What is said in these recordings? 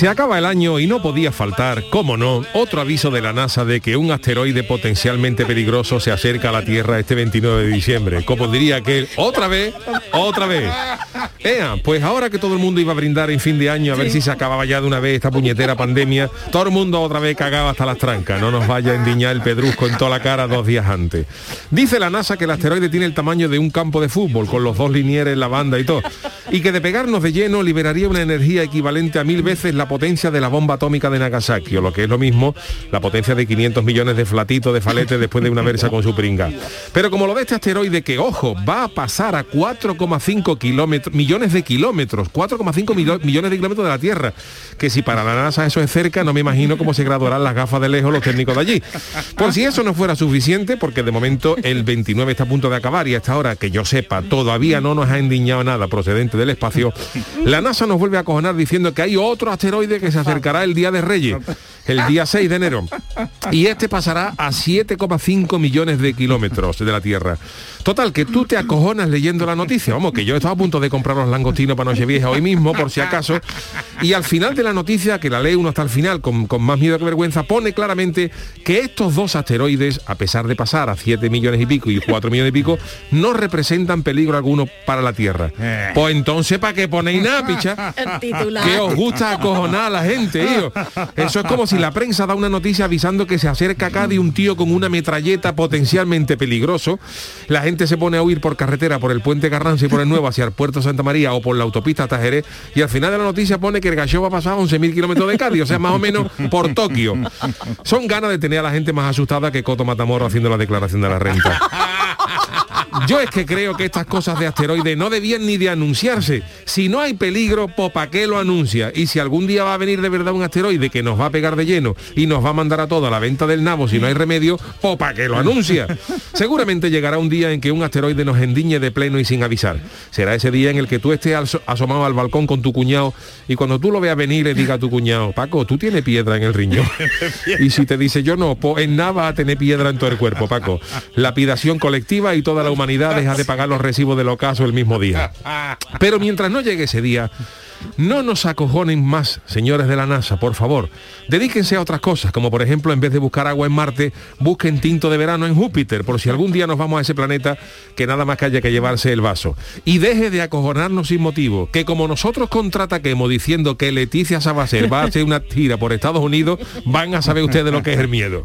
Se acaba el año y no podía faltar, cómo no, otro aviso de la NASA de que un asteroide potencialmente peligroso se acerca a la Tierra este 29 de diciembre. Como diría que otra vez, otra vez. Ea, pues ahora que todo el mundo iba a brindar en fin de año a ver si se acababa ya de una vez esta puñetera pandemia, todo el mundo otra vez cagaba hasta las trancas. No nos vaya a endiñar el pedrusco en toda la cara dos días antes. Dice la NASA que el asteroide tiene el tamaño de un campo de fútbol, con los dos linieres, la banda y todo. Y que de pegarnos de lleno liberaría una energía equivalente a mil veces la potencia de la bomba atómica de Nagasaki, o lo que es lo mismo, la potencia de 500 millones de flatitos de falete después de una versa con su pringa. Pero como lo de este asteroide que, ojo, va a pasar a 4,5 kilómetros, millones de kilómetros, 4,5 millones de kilómetros de la Tierra, que si para la NASA eso es cerca, no me imagino cómo se graduarán las gafas de lejos los técnicos de allí. Por si eso no fuera suficiente, porque de momento el 29 está a punto de acabar y hasta ahora, que yo sepa, todavía no nos ha endiñado nada procedente del espacio, la NASA nos vuelve a acojonar diciendo que hay otro asteroide que se acercará el Día de Reyes, el día 6 de enero. Y este pasará a 7,5 millones de kilómetros de la Tierra. Total, que tú te acojonas leyendo la noticia. Vamos, que yo estaba a punto de comprar los langostinos para Nochevieja hoy mismo, por si acaso. Y al final de la noticia, que la lee uno hasta el final con, con más miedo que vergüenza, pone claramente que estos dos asteroides, a pesar de pasar a 7 millones y pico y 4 millones y pico, no representan peligro alguno para la Tierra. Pues entonces, ¿para qué ponéis nada, picha? Que os gusta acojonar a la gente, hijo. Eso es como si la prensa da una noticia avisando que se acerca acá de un tío con una metralleta potencialmente peligroso. La gente se pone a huir por carretera, por el puente Carranza y por el Nuevo hacia el puerto Santa María o por la autopista Tajeré y al final de la noticia pone que el gallo va a pasar a 11.000 kilómetros de Cádiz, o sea, más o menos por Tokio. Son ganas de tener a la gente más asustada que Coto Matamorro haciendo la declaración de la renta. Yo es que creo que estas cosas de asteroides no debían ni de anunciarse. Si no hay peligro, pues ¿para qué lo anuncia? Y si algún día va a venir de verdad un asteroide que nos va a pegar de lleno y nos va a mandar a todo a la venta del nabo si no hay remedio, pues ¿para qué lo anuncia? Seguramente llegará un día en que un asteroide nos endiñe de pleno y sin avisar. Será ese día en el que tú estés asomado al balcón con tu cuñado y cuando tú lo veas venir le diga a tu cuñado, Paco, tú tienes piedra en el riñón. y si te dice yo no, pues en nada va a tener piedra en todo el cuerpo, Paco. Lapidación colectiva y toda la humanidad deja de pagar los recibos del ocaso el mismo día. Pero mientras no llegue ese día, no nos acojonen más, señores de la NASA, por favor. Dedíquense a otras cosas, como por ejemplo, en vez de buscar agua en Marte, busquen tinto de verano en Júpiter, por si algún día nos vamos a ese planeta que nada más que haya que llevarse el vaso. Y deje de acojonarnos sin motivo, que como nosotros contraataquemos diciendo que Leticia Sabacer va a hacer una tira por Estados Unidos, van a saber ustedes lo que es el miedo.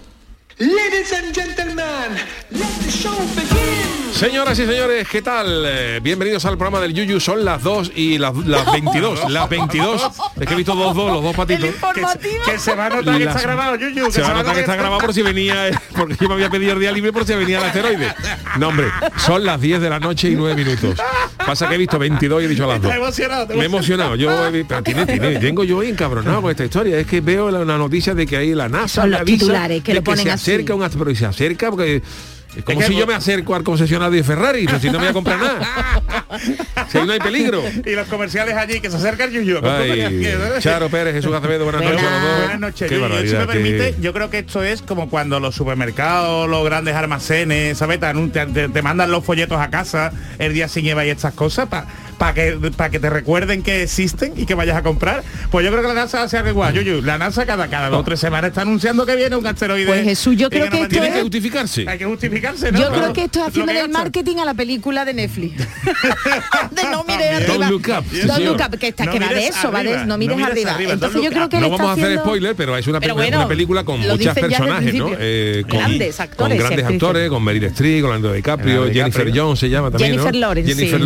Ladies and gentlemen, let the show begin. Señoras y señores, ¿qué tal? Eh, bienvenidos al programa del Yuyu. Son las 2 y las, las 22. Las 22. Es que he visto dos, dos, los dos patitos. Que se va a notar que está grabado, Yuyu. que Se va a notar que está grabado por si venía, eh, porque yo me había pedido el día libre por si venía el asteroide. No, hombre, son las 10 de la noche y 9 minutos. Pasa que he visto 22 y he dicho a las 2. Está emocionado, Me he emocionado. Yo, tiene, tiene, tengo yo encabronado con esta historia. Es que veo la, la noticia de que hay la NASA Son los titulares que lo ponen así. Acerca un asteroide. Se acerca porque... Es como Es que- si yo me acerco al concesionario de Ferrari, si no me voy a comprar nada. Si ahí no hay peligro. Y los comerciales allí, que se acerca el Yuyu. Ay, Charo Pérez, Jesús Acevedo, buenas noches. Buenas noches. Qué. Si me permite, yo creo que esto es como cuando los supermercados, los grandes almacenes, ¿sabes? Te, te- te- mandan los folletos a casa el día sin llevar y estas cosas para para que, para que te recuerden que existen y que vayas a comprar. Pues yo creo que la NASA hace algo igual. Yuyu, la NASA cada, cada dos o tres semanas está anunciando que viene un asteroide. Pues, Jesús, yo creo nos que esto Tiene que justificarse. Hay que justificarse, ¿no? Yo Claro. creo que esto es haciendo que el gastan. marketing a la película de Netflix. de no mires Don't arriba. look up, sí, Don't look up, que, está, No que va de eso, va de arriba, eso, no no mires arriba. arriba, Entonces don't yo creo que No vamos a hacer haciendo- spoiler, pero es una, Pero pe- bueno, una película con el personajes, ¿no? Eh, con, Grandes con actores y grandes actores, con Meryl Streep, con Leonardo DiCaprio, Jennifer. Jones se llama también, Jennifer. Lawrence, Jennifer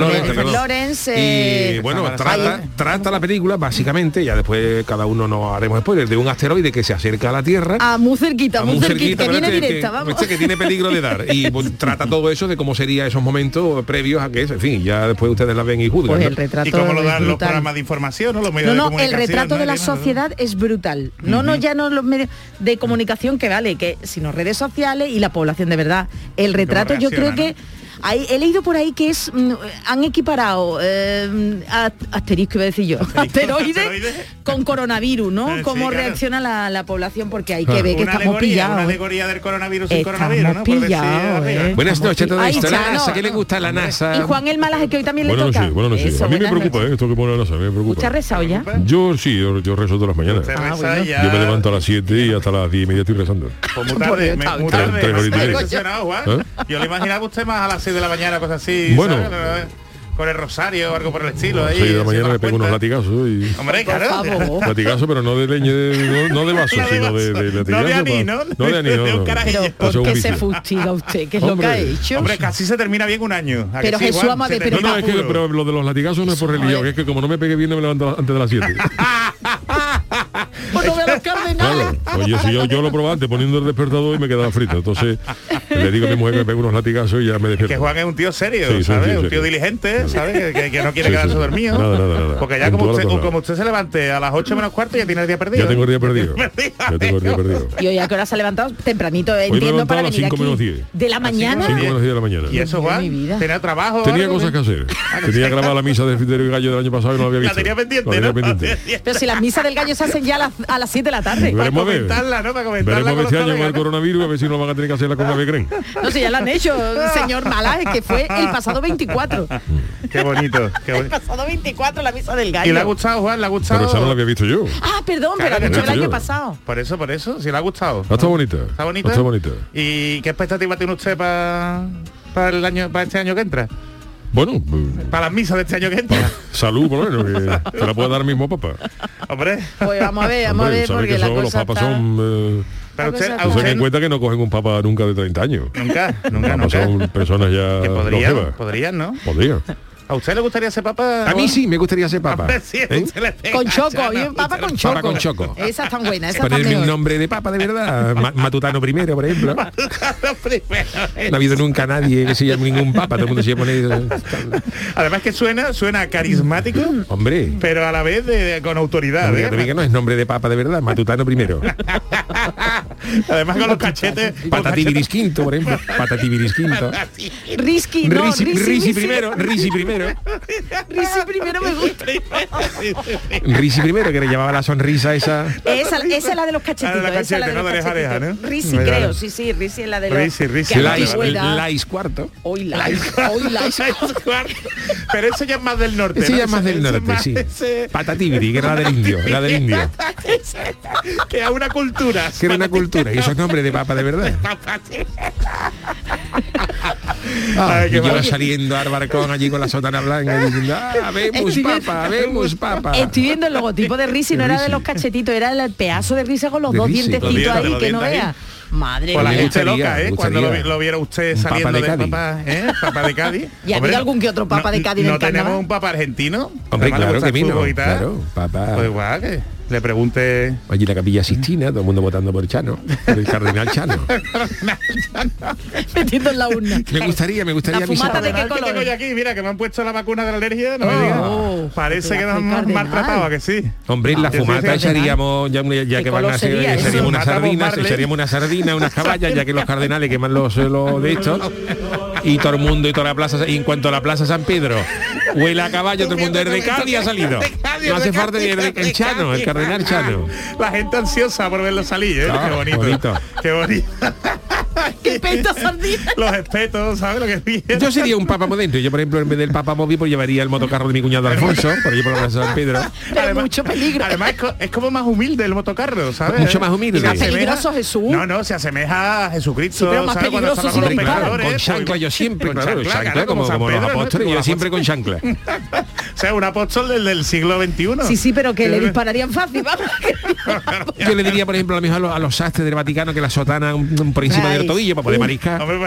Lawrence, Eh, y bueno, trata, trata la película básicamente, ya después cada uno nos haremos spoilers, de un asteroide que se acerca a la Tierra. Ah, muy cerquita, a muy, cerquita, que viene directa, que, vamos. este que tiene peligro de dar y pues, trata todo eso de cómo sería esos momentos previos a que es, en fin, ya después ustedes la ven y juzgan. Pues ¿no? el retrato Y como lo dan los programas de información, ¿no? Los medios No, de no, el comunicación, retrato ¿no? de la sociedad es brutal. No, no, ya no los medios de comunicación que vale, que sino redes sociales y la población de verdad. El retrato yo creo que hay- he leído por ahí que es mm, han equiparado eh, a- asterisco iba a decir yo asteroide asteroide. con coronavirus no Eh, sí, cómo claro. reacciona la, la población porque hay que ver que una estamos alegoría, pillados Una ¿eh? alegoría del coronavirus sin coronavirus, ¿no? Por decir pillados. ¿eh? Buenas noches, todo pi- esto. Ay, La. NASA, ¿qué le gusta a la NASA? y Juan el Malaje que hoy también Buenas le toca noches, buenas noches. Eso, a mí me preocupa. ¿eh? esto que pone la NASA, me preocupa. ¿Usted ha rezado ya? Yo sí, yo, yo rezo todas las mañanas. Ah, bueno. Yo me levanto a las 7 y hasta las 10 y media estoy rezando. Pues muy tarde, muy. ¿Eh? Yo le imaginaba usted más a las 6 de la mañana, cosas así. Bueno. ¿sabes? Con el rosario o algo por el estilo. Las ahí, 6 de la mañana me pego unos latigazos y... Hombre, claro. favor. Latigazo, pero no de leña, de- no, no de vaso, No de sino de, vaso. de No de pa- ¿no? No de anís, De no, un no. carajillo. pero Eso ¿por qué se fustiga usted? ¿qué es lo que ha hecho? Hombre, casi se termina bien un año. ¿A que Pero sí, Jesús, Juan? vamos a Se ver, pero No, no, es que pero lo de los latigazos no es por religión, es que como no me pegue bien no me levanto antes de las 7. Por lo de los cardenales. Claro. Oye, si yo, yo lo probaba antes poniendo el despertador y me quedaba frito. Entonces le digo a mi mujer que me pegue unos latigazos y ya me despierto. Que Juan es un tío serio, Sí, ¿sabes? sí, un tío diligente, ¿sabes? Que, que- no quiere Sí, quedarse sí. dormido. Nada, nada, nada. Porque ya como usted, como usted se levante a las 8 menos cuarto ya tiene el día perdido. Ya tengo el día perdido. Ya tengo el día perdido. Y hoy a qué hora se ha levantado tempranito, entiendo, para venir aquí. menos diez. De la mañana. 5 menos 10 de la mañana. Y eso, Juan, tenía trabajo. Tenía cosas que hacer. Tenía grabada la misa del Fidel y Gallo del año pasado y no la había visto. tenía pendiente, La tenía pendiente. Pero si las misas del gallo se hacen ya a las, a las 7 de la tarde. Para Veremos a ver. comentarla, ¿no? Para comentarla Veremos a con ver este año con el ¿no? coronavirus, a ver si no van a tener que hacerla con ave creen. No sé, ya la han hecho, señor Malaje, que fue el pasado 24. Qué bonito, qué El pasado 24 la misa del ¿Y le ha gallo. gustado, Juan? ¿Le ha gustado? Pero esa no la había visto yo. Ah, perdón, pero Claro que dicho no. el año Yo. pasado. Por eso, por eso, si le ha gustado. Ah, Está bonita. ¿Está bonita? Está bonita. ¿Y qué expectativa tiene usted para para el año para este año que entra? Bueno, Para las misas de este año que entra. salud por lo menos, que te la puede dar mismo papá. Hombre, Pues vamos a ver, vamos Hombre, a ver, porque que la son- los papas está... son... eh, pero usted, Ten usted en cuenta que no cogen un papa nunca de 30 años. nunca, nunca, Papas nunca. son personas ya Que podrían, podrían, ¿no? Podrían. ¿A usted le gustaría ser papa? A mí sí, me gustaría ser papa. Sí, ¿Eh? Con choco, y un papa con choco. Papa con choco. Esa es tan buena, esa tan Ponerme un nombre de papa de verdad. Ma- Matutano primero, por ejemplo. Primero. No ha habido nunca nadie que se llame ningún papa. Todo el mundo se pone... Además que suena, suena carismático, Hombre. pero a la vez de, de- con autoridad. Hombre, ¿eh? que no es nombre de papa de verdad. Matutano primero. Además con los cachetes. Patativiris quinto, por ejemplo. Patativiris quinto. Risky, no, Risi, Risi, Risi Risi. primero, Risi primero. Risi primero me gusta. Risi primero, que le llamaba la sonrisa esa. Esa, esa es la de los cachetitos. La esa es la cachete, de ¿no? los. ¿no? Risi, creo, vale. sí, sí, Risi es la de los... Risi, Risi. Lais, cuarto. Hoy Lais, hoy Lais. Pero eso ya es más del norte. Ese ¿no? ya es más del norte, más sí. ese- Patatibiri, que era la del indio, la del indio. que es una cultura. Que era una cultura, y eso es nombre de papa de verdad. Ah, Ay, y yo saliendo al barcón allí con la sotana blanca diciendo, ah, vemos Estoy viendo- papa, vemos papa. Estoy viendo el logotipo de Risi, no era de Risi. los cachetitos, era el pedazo de Risa con los De dos Risi. Los dientecitos dientes, ahí, que no vea. Madre Pues la gente gustaría, loca, ¿eh? Cuando lo, lo viera usted Un papa saliendo de de, Cádiz. papa, ¿eh? Papa de Cádiz. ¿Y ha habido algún que otro papa de Cádiz en No tenemos un papa argentino. Hombre, Además claro que vino, claro, papá. Pues igual que le pregunte. Allí la capilla Sistina, todo el mundo votando por Chano, por el cardenal Chano. Metiendo en la urna. Me gustaría, me gustaría La fumata de qué que color? tengo yo aquí, mira que me han puesto la vacuna de la alergia, no me Oh, digas. oh, Parece que nos cardenal. maltratado, ¿a que sí? Hombre, en la sí, fumata echaríamos, ya, ya ¿Qué que van a eso? echaríamos unas sardinas, echaríamos unas sardinas, unas caballas, ya que los cardenales queman los, los de estos, y todo el mundo y toda la plaza, y en cuanto a la plaza San Pedro, huele a caballo, todo el mundo es de Cádiz ha salido. No hace falta ni el, el Chano, el cardenal Chano. La gente ansiosa por verlo salir, ¿eh? Ah, qué bonito. bonito. Qué bonito. ¡Qué peta sardina! Los espetos, ¿sabes lo que quiero? Yo sería un papa moderno. Yo, por ejemplo, en vez del papa móvil, pues llevaría el motocarro de mi cuñado Alfonso, por allí por la Plaza de San Pedro. Pero mucho peligro. Además es, co- es como más humilde el motocarro, ¿sabes? Mucho más humilde. Se Más asemeja- peligroso, Jesús. No, no, se asemeja a Jesucristo, Sí, pero más ¿sabes? Cuando peligroso con si los le disparan. pecadores, Con pues, chancla yo siempre, con claro, chancla, chancla, claro, como, como los Pedro, ¿no? apóstoles, yo siempre con chancla. o sea, un apóstol del, del siglo XXI. Sí, sí, pero que le dispararían fácil, vamos. Yo le diría, por ejemplo, a lo mejor a los, a los sastres del Vaticano que la sotana un- un por encima del tobillo para poder mariscar. Hombre,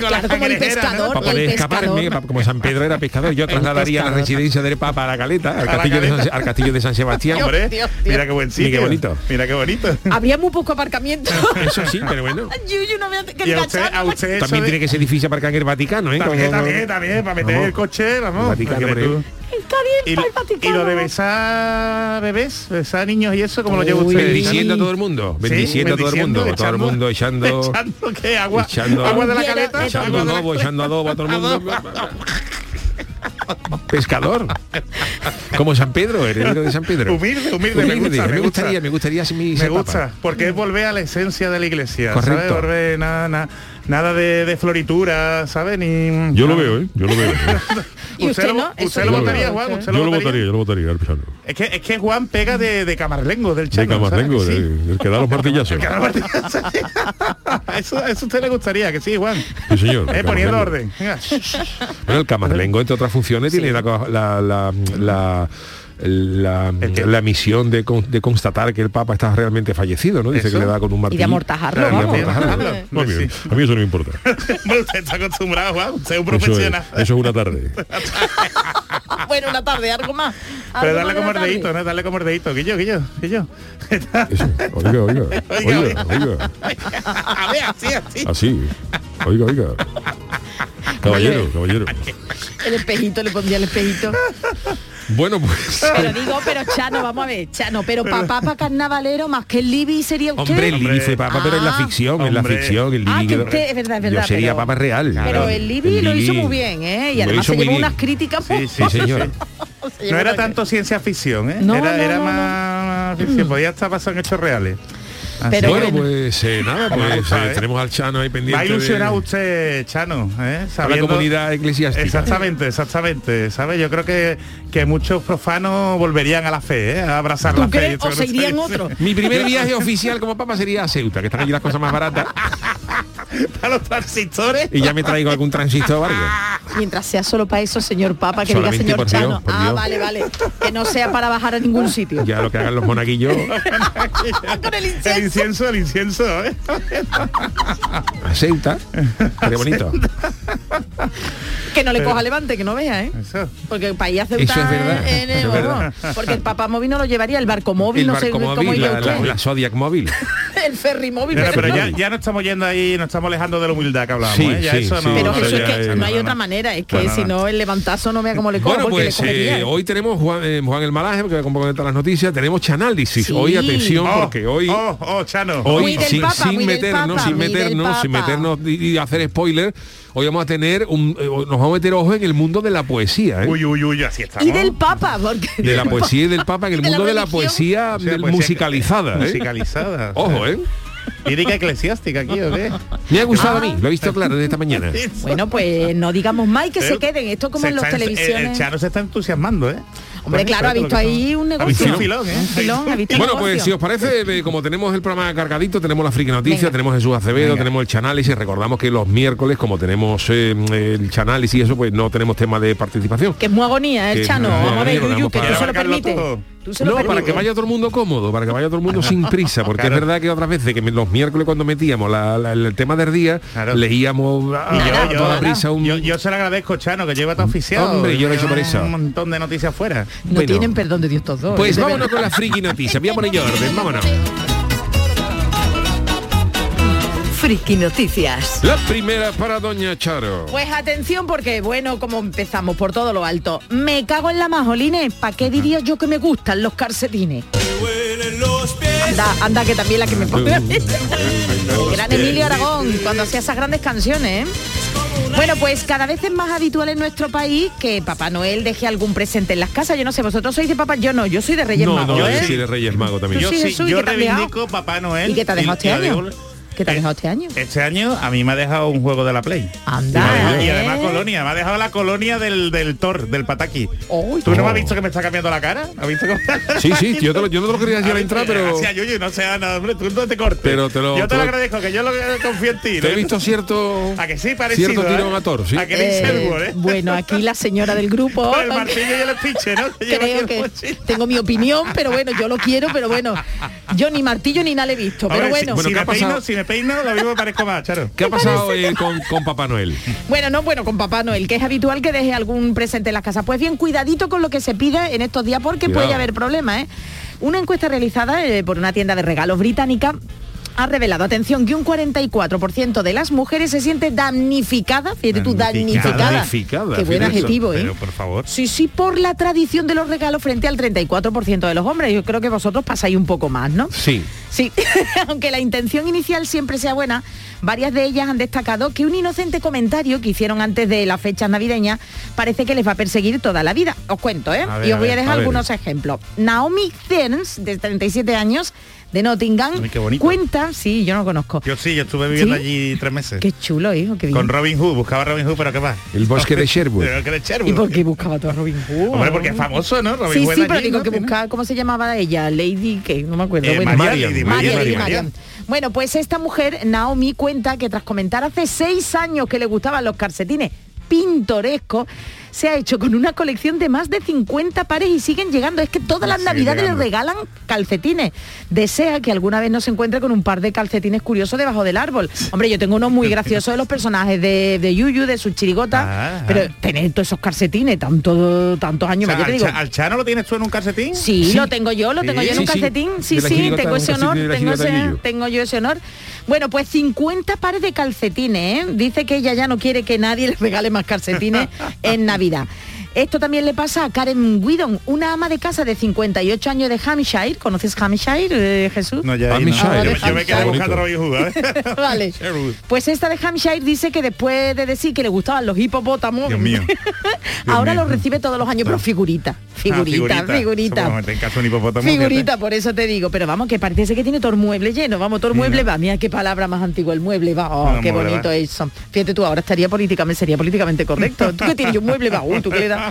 con la Claro, como el pescador. Para poder escaparme, como San Pedro era pescador, yo trasladaría la residencia del Papa a la Caleta, al la castillo, de San, Caleta. al castillo de San Sebastián. Hombre, Dios, Dios. mira qué buen Mira qué sitio. bonito. Mira qué bonito. Habría muy poco aparcamiento. Eso sí, pero bueno. Yuyu no me hace que Y a usted, a usted También de- tiene que ser difícil aparcar en el Vaticano, ¿eh? También, Como- también, también, para meter Vamos. el coche, vamos. Vaticano, Está Y, bien para el y lo de besar bebés, besar niños y eso, como lo lleva usted? Bendiciendo a todo el mundo, Sí, bendiciendo a todo el mundo, todo el echando- mundo echando, echando qué agua, echando- agua de la caleta, echando de la- adobo, echando adobo a todo el mundo. Pescador. Como San Pedro, heredero de San Pedro. Humilde, humilde, me gusta, me me gusta. gustaría, me gustaría si mi Me ser gusta, papa. porque es volver a la esencia de la iglesia, Correcto. ¿sabes? Volver nada, nada, nada de, de floritura, ¿sabes? Ni Yo lo veo, ¿eh? Yo lo veo. Y usted lo- no, usted lo votaría, Juan, Yo usted Yo lo lo votaría. votaría, yo lo votaría. Es que, es que Juan pega de, de camarlengo, del De chano. ¿sabes? Camarlengo, Que sí. del del que da los martillazos. Que da martillazo. eso, eso a usted le gustaría, que sí, Juan. Sí, señor. Eh, el poniendo orden. Venga. Bueno, el camarlengo, entre otras funciones, tiene la, la, la, la- la- la misión de, con- de constatar que el Papa está realmente fallecido, ¿no? Dice Eso. que le da con un martillo. amortajarlo, Y de vamos. amortajarlo. Claro. No, a mí- Sí. a mí eso no me importa. Bueno, usted está acostumbrado, Juan. Usted es un Eso es, profesional. eso es una tarde. Bueno, una tarde, algo más. Pero Algo darle más de como ordeíto, ¿no? Darle como ordeíto. Que yo, que yo, que yo. Eso. Oiga, oiga, oiga, oiga. A ver, así, así. Así. Oiga, oiga. Caballero, caballero. El espejito, le pondría el espejito. Bueno, pues. Pero digo, pero Chano, vamos a ver, Chano, pero papá para carnavalero más que el Libby sería usted. Hombre, el Libby fue papa, pero en la Ah. ficción, en la Hombre. ficción, el Ah, Libby que quedó- usted- es verdad, es verdad, Yo sería pero- papa real. Pero el Libby El lo hizo muy bien, ¿eh? Y además se llevó unas críticas. Sí, sí, Sí, señor. Se No era tanto ciencia ficción, ¿eh? No, era no, era no, más ficción. Podía estar basado en hechos reales. Pero que- Bueno, bueno. pues eh, nada, pues eh, ¿eh? tenemos al Chano ahí pendiente. Va a ilusionar de- usted, Chano, ¿eh? a la comunidad eclesiástica. Exactamente, exactamente. ¿Sabes? Yo creo que, que muchos profanos volverían a la fe, ¿eh? A abrazar ¿Tú la fe. crees? ¿O se irían otros? Mi primer viaje oficial como papa sería a Ceuta, que están allí las cosas más baratas, a los transistores. y ya me traigo algún transistor o algo. Mientras sea solo para eso, señor Papa, que Solamente diga señor por Dios, Chano. por ah, Dios. vale, vale. Que no sea para bajar a ningún sitio. Ya lo que hagan los monaguillos Con el El incienso. incienso, el incienso, ¿eh? a Ceuta. Qué bonito. Que no le coja levante, que no vea, ¿eh? Eso. Porque para ir a Eso Ceuta es verdad, en el- es verdad. Porque el papá móvil no lo llevaría, el barco móvil, El no sé barco cómo móvil, iría la, la, la Zodiac móvil. el ferry móvil. Pero, ya, móvil. ya no estamos yendo ahí, nos estamos alejando de la humildad que hablábamos, Sí, ¿eh? Ya sí, eso sí. no, Pero no, Jesús, es que ya, no hay no, otra no. manera, es que si no. el levantazo no vea cómo le cojo, Bueno, porque pues eh, hoy tenemos Juan, eh, Juan el Malaje, que va a las noticias, tenemos Chanálisis. Hoy atención, Oh, porque hoy... Oh, oh, Chano. Hoy, del sin, Papa, sin meternos, Papa, sin muy del meternos, sin meternos y, y hacer spoiler, hoy vamos a tener un, eh, nos vamos a meter ojo en el mundo de la poesía, ¿eh? Uy, uy, uy, así estamos. Y del Papa, porque... de la poesía y del Papa, en el de la mundo de la poesía, O sea, del- poesía- musicalizada, ¿eh? Musicalizada. Ojo, ¿eh? Lírica eclesiástica aquí, ¿o qué? Me ha gustado a mí, lo he visto claro desde esta mañana. Bueno, pues no digamos más y que se queden. Esto como se en en- televisiones. El Chano se está entusiasmando, ¿eh? Hombre, claro, ha ¿eh? visto ahí un negocio. un filón, ¿eh? Un filón, ha visto un Bueno, pues si os parece, eh, como tenemos el programa cargadito, tenemos la friki noticia, tenemos Jesús Acevedo, tenemos el chanálisis, recordamos que los miércoles, como tenemos eh, el chanálisis y eso, pues no tenemos tema de participación. Que es muy agonía, ¿eh, Que Chano. Vamos a ver, Yuyu, que tú se lo todo. Tú se lo No, para que vaya todo el mundo cómodo, para que vaya todo el mundo sin prisa, porque Claro. es verdad que otras veces que los miércoles cuando metíamos la- la- el tema del día, Claro. leíamos a, Y yo, yo, toda nada. prisa un... yo, yo se lo agradezco, Chano, que lleva tan oficial. Hombre, yo lo he hecho por eso. Un montón de noticias fuera. No Bueno. tienen perdón de Dios todos dos. Pues vámonos verdad. con la friki noticia, voy a poner yo orden, vámonos. Friki Noticias. La primera para Doña Charo. Pues atención porque, bueno, como empezamos por todo lo alto. Me cago en la majolines. ¿Para qué diría yo que me gustan los calcetines? Anda, anda, que también la que me pone. Gran Emilio Aragón, cuando hacía esas grandes canciones, ¿eh? Bueno, pues cada vez es más habitual en nuestro país que Papá Noel deje algún presente en las casas. Yo no sé, vosotros sois de Papá, yo no, yo soy de Reyes No, Magos, no, ¿eh? yo soy de Reyes Mago también. Yo sí, sí, Jesús, ¿y yo reivindico Papá Noel. ¿Y qué te ha dejado este año? ¿Qué te ha Eh, dejado este año? Este año a mí me ha dejado un juego de la Play. Anda, Y ¿eh? además colonia, me ha dejado la colonia del, del Thor, del Pataki. ¿Tú no me Oh. has visto que me está cambiando la cara? ¿Has visto cómo- Sí, sí, yo te lo, yo no te lo quería decir al entrar, pero Gracias, Yuyu, no sea nada, hombre, tú no te cortes. Pero te lo- yo te lo agradezco, que yo lo confío en ti. te he visto cierto A que sí, parecido. cierto ¿eh? tirón a Thor, sí. A que Eh, ¿eh? bueno, aquí la señora del grupo Con el martillo y el espiche, ¿no? Que creo el que mochila. tengo mi opinión, pero bueno, yo lo quiero, pero bueno, yo ni martillo ni nada le he visto, pero bueno. Si, ¿qué me peino, lo mismo me parezco más, Charo. ¿Qué ha pasado eh, con, con Papá Noel? Bueno, no, bueno, con Papá Noel, que es habitual que deje algún presente en las casas. Pues bien, cuidadito con lo que se pide en estos días porque Cuidado. puede haber problemas, ¿eh? Una encuesta realizada eh, por una tienda de regalos británica ha revelado, atención, que un 44% de las mujeres se siente damnificada, fíjate tú, Damnificada. damnificada. Qué buen eso. adjetivo, ¿eh? Pero por favor. Sí, sí, por la tradición de los regalos frente al 34% de los hombres. Yo creo que vosotros pasáis un poco más, ¿no? Sí. Sí, aunque la intención inicial siempre sea buena, varias de ellas han destacado que un inocente comentario que hicieron antes de las fechas navideñas parece que les va a perseguir toda la vida. Os cuento, ¿eh? Ver, y os voy a ver, dejar a algunos ejemplos. Naomi Cearns, de 37 años, de Nottingham, Uy, qué bonito. cuenta, sí, yo no lo conozco. Yo sí, yo estuve viviendo ¿Sí? allí tres meses. Qué chulo, hijo, qué bien. Con Robin Hood, buscaba a Robin Hood, pero ¿qué va? El bosque de Sherwood. Pero que de Sherwood. ¿Y por qué buscaba tú a Robin Hood? Hombre, porque es famoso, ¿no? Robin Sí, Hood sí, allí, pero digo ¿no? que buscaba, ¿cómo se llamaba ella? Lady, que no me acuerdo. Eh, bueno. Marian. Marian. Bueno, pues esta mujer, Naomi, cuenta que tras comentar hace seis años que le gustaban los calcetines pintorescos, se ha hecho con una colección de más de 50 pares y siguen llegando. Es que todas las navidades le regalan calcetines. Desea que alguna vez no se encuentre con un par de calcetines curiosos debajo del árbol. Hombre, yo tengo uno muy gracioso de los personajes de, de Yuyu, de su chirigota, Ah, pero ah. tener todos esos calcetines tanto, tantos O años, sea, yo te al, digo, Cha- ¿Al Chano lo tienes tú en un calcetín? Sí, Sí. lo tengo yo, lo tengo Sí, yo en un calcetín. Sí, sí, tengo ese honor, ese- tengo yo ese honor. Bueno, pues 50 pares de calcetines, ¿eh? Dice que ella ya no quiere que nadie le regale más calcetines en Navidad vida. Esto también le pasa a Karen Widon, una ama de casa de 58 años de Hampshire. ¿Conoces Hampshire, eh, Jesús? No, ya ahí Hampshire, no. Yo, me- yo me Hampshire. quedé buscando Hood, ¿eh? vale. Pues esta de Hampshire dice que después de decir que le gustaban los hipopótamos, Dios mío. ahora mío. los recibe todos los años, pero figurita, figurita, Ah, figurita. Eso, En caso de un hipopótamo. Figurita, por eso te digo, pero vamos, que parece que tiene todo el mueble lleno, vamos, todo el mueble va, mira qué palabra más antigua, el mueble va, oh, qué mueble bonito va. eso. Fíjate tú, ahora estaría políticamente, sería políticamente correcto. ¿Tú qué tienes? Yo un mueble va, uh, ¿tú qué le das?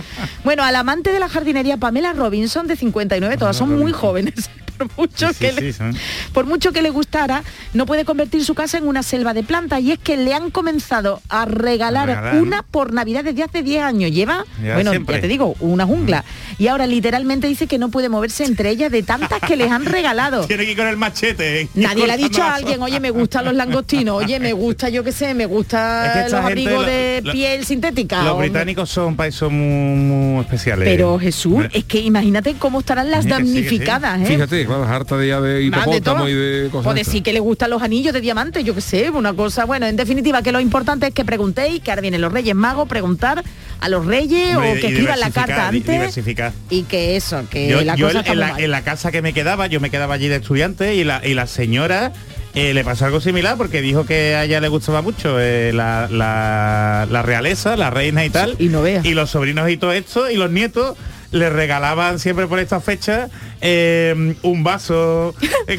Bueno, al amante de la jardinería, Pamela Robinson, de 59, todas son muy jóvenes. Por mucho, Sí, que sí, le, son. por mucho que le gustara, no puede convertir su casa en una selva de plantas. Y es que le han comenzado a regalar, A regalar, una por Navidad desde hace 10 años. Lleva, Ya bueno, siempre. ya te digo, una jungla. Y ahora literalmente dice que no puede moverse entre ellas de tantas que les han regalado. Tiene que ir con el machete. ¿eh? Nadie le ha dicho a alguien, oye, me gustan los langostinos, oye, me gusta, yo qué sé, me Es gusta que los abrigos lo- de lo- piel sintética. Los hombre. británicos son países muy, muy especiales. Pero Jesús, es que imagínate cómo estarán las sí, sí. damnificadas, ¿eh? Fíjate, claro, harta de ya de hipopótamo y de cosas. Estas. decir que le gustan los anillos de diamante, yo qué sé, una cosa. Bueno, en definitiva, que lo importante es que preguntéis, que ahora vienen los Reyes Magos, preguntar a los Reyes hombre, o que escriban la carta antes. diversificar. Y que eso, que Yo, la yo cosa en, está muy la, mal. en la casa que me quedaba, yo me quedaba allí de estudiante y la, y la señora eh, le pasó algo similar porque dijo que a ella le gustaba mucho eh, la, la- la realeza, la reina y tal. Y no veas. Y los sobrinos y todo esto y los nietos le regalaban siempre por esta fecha eh, un vaso eh,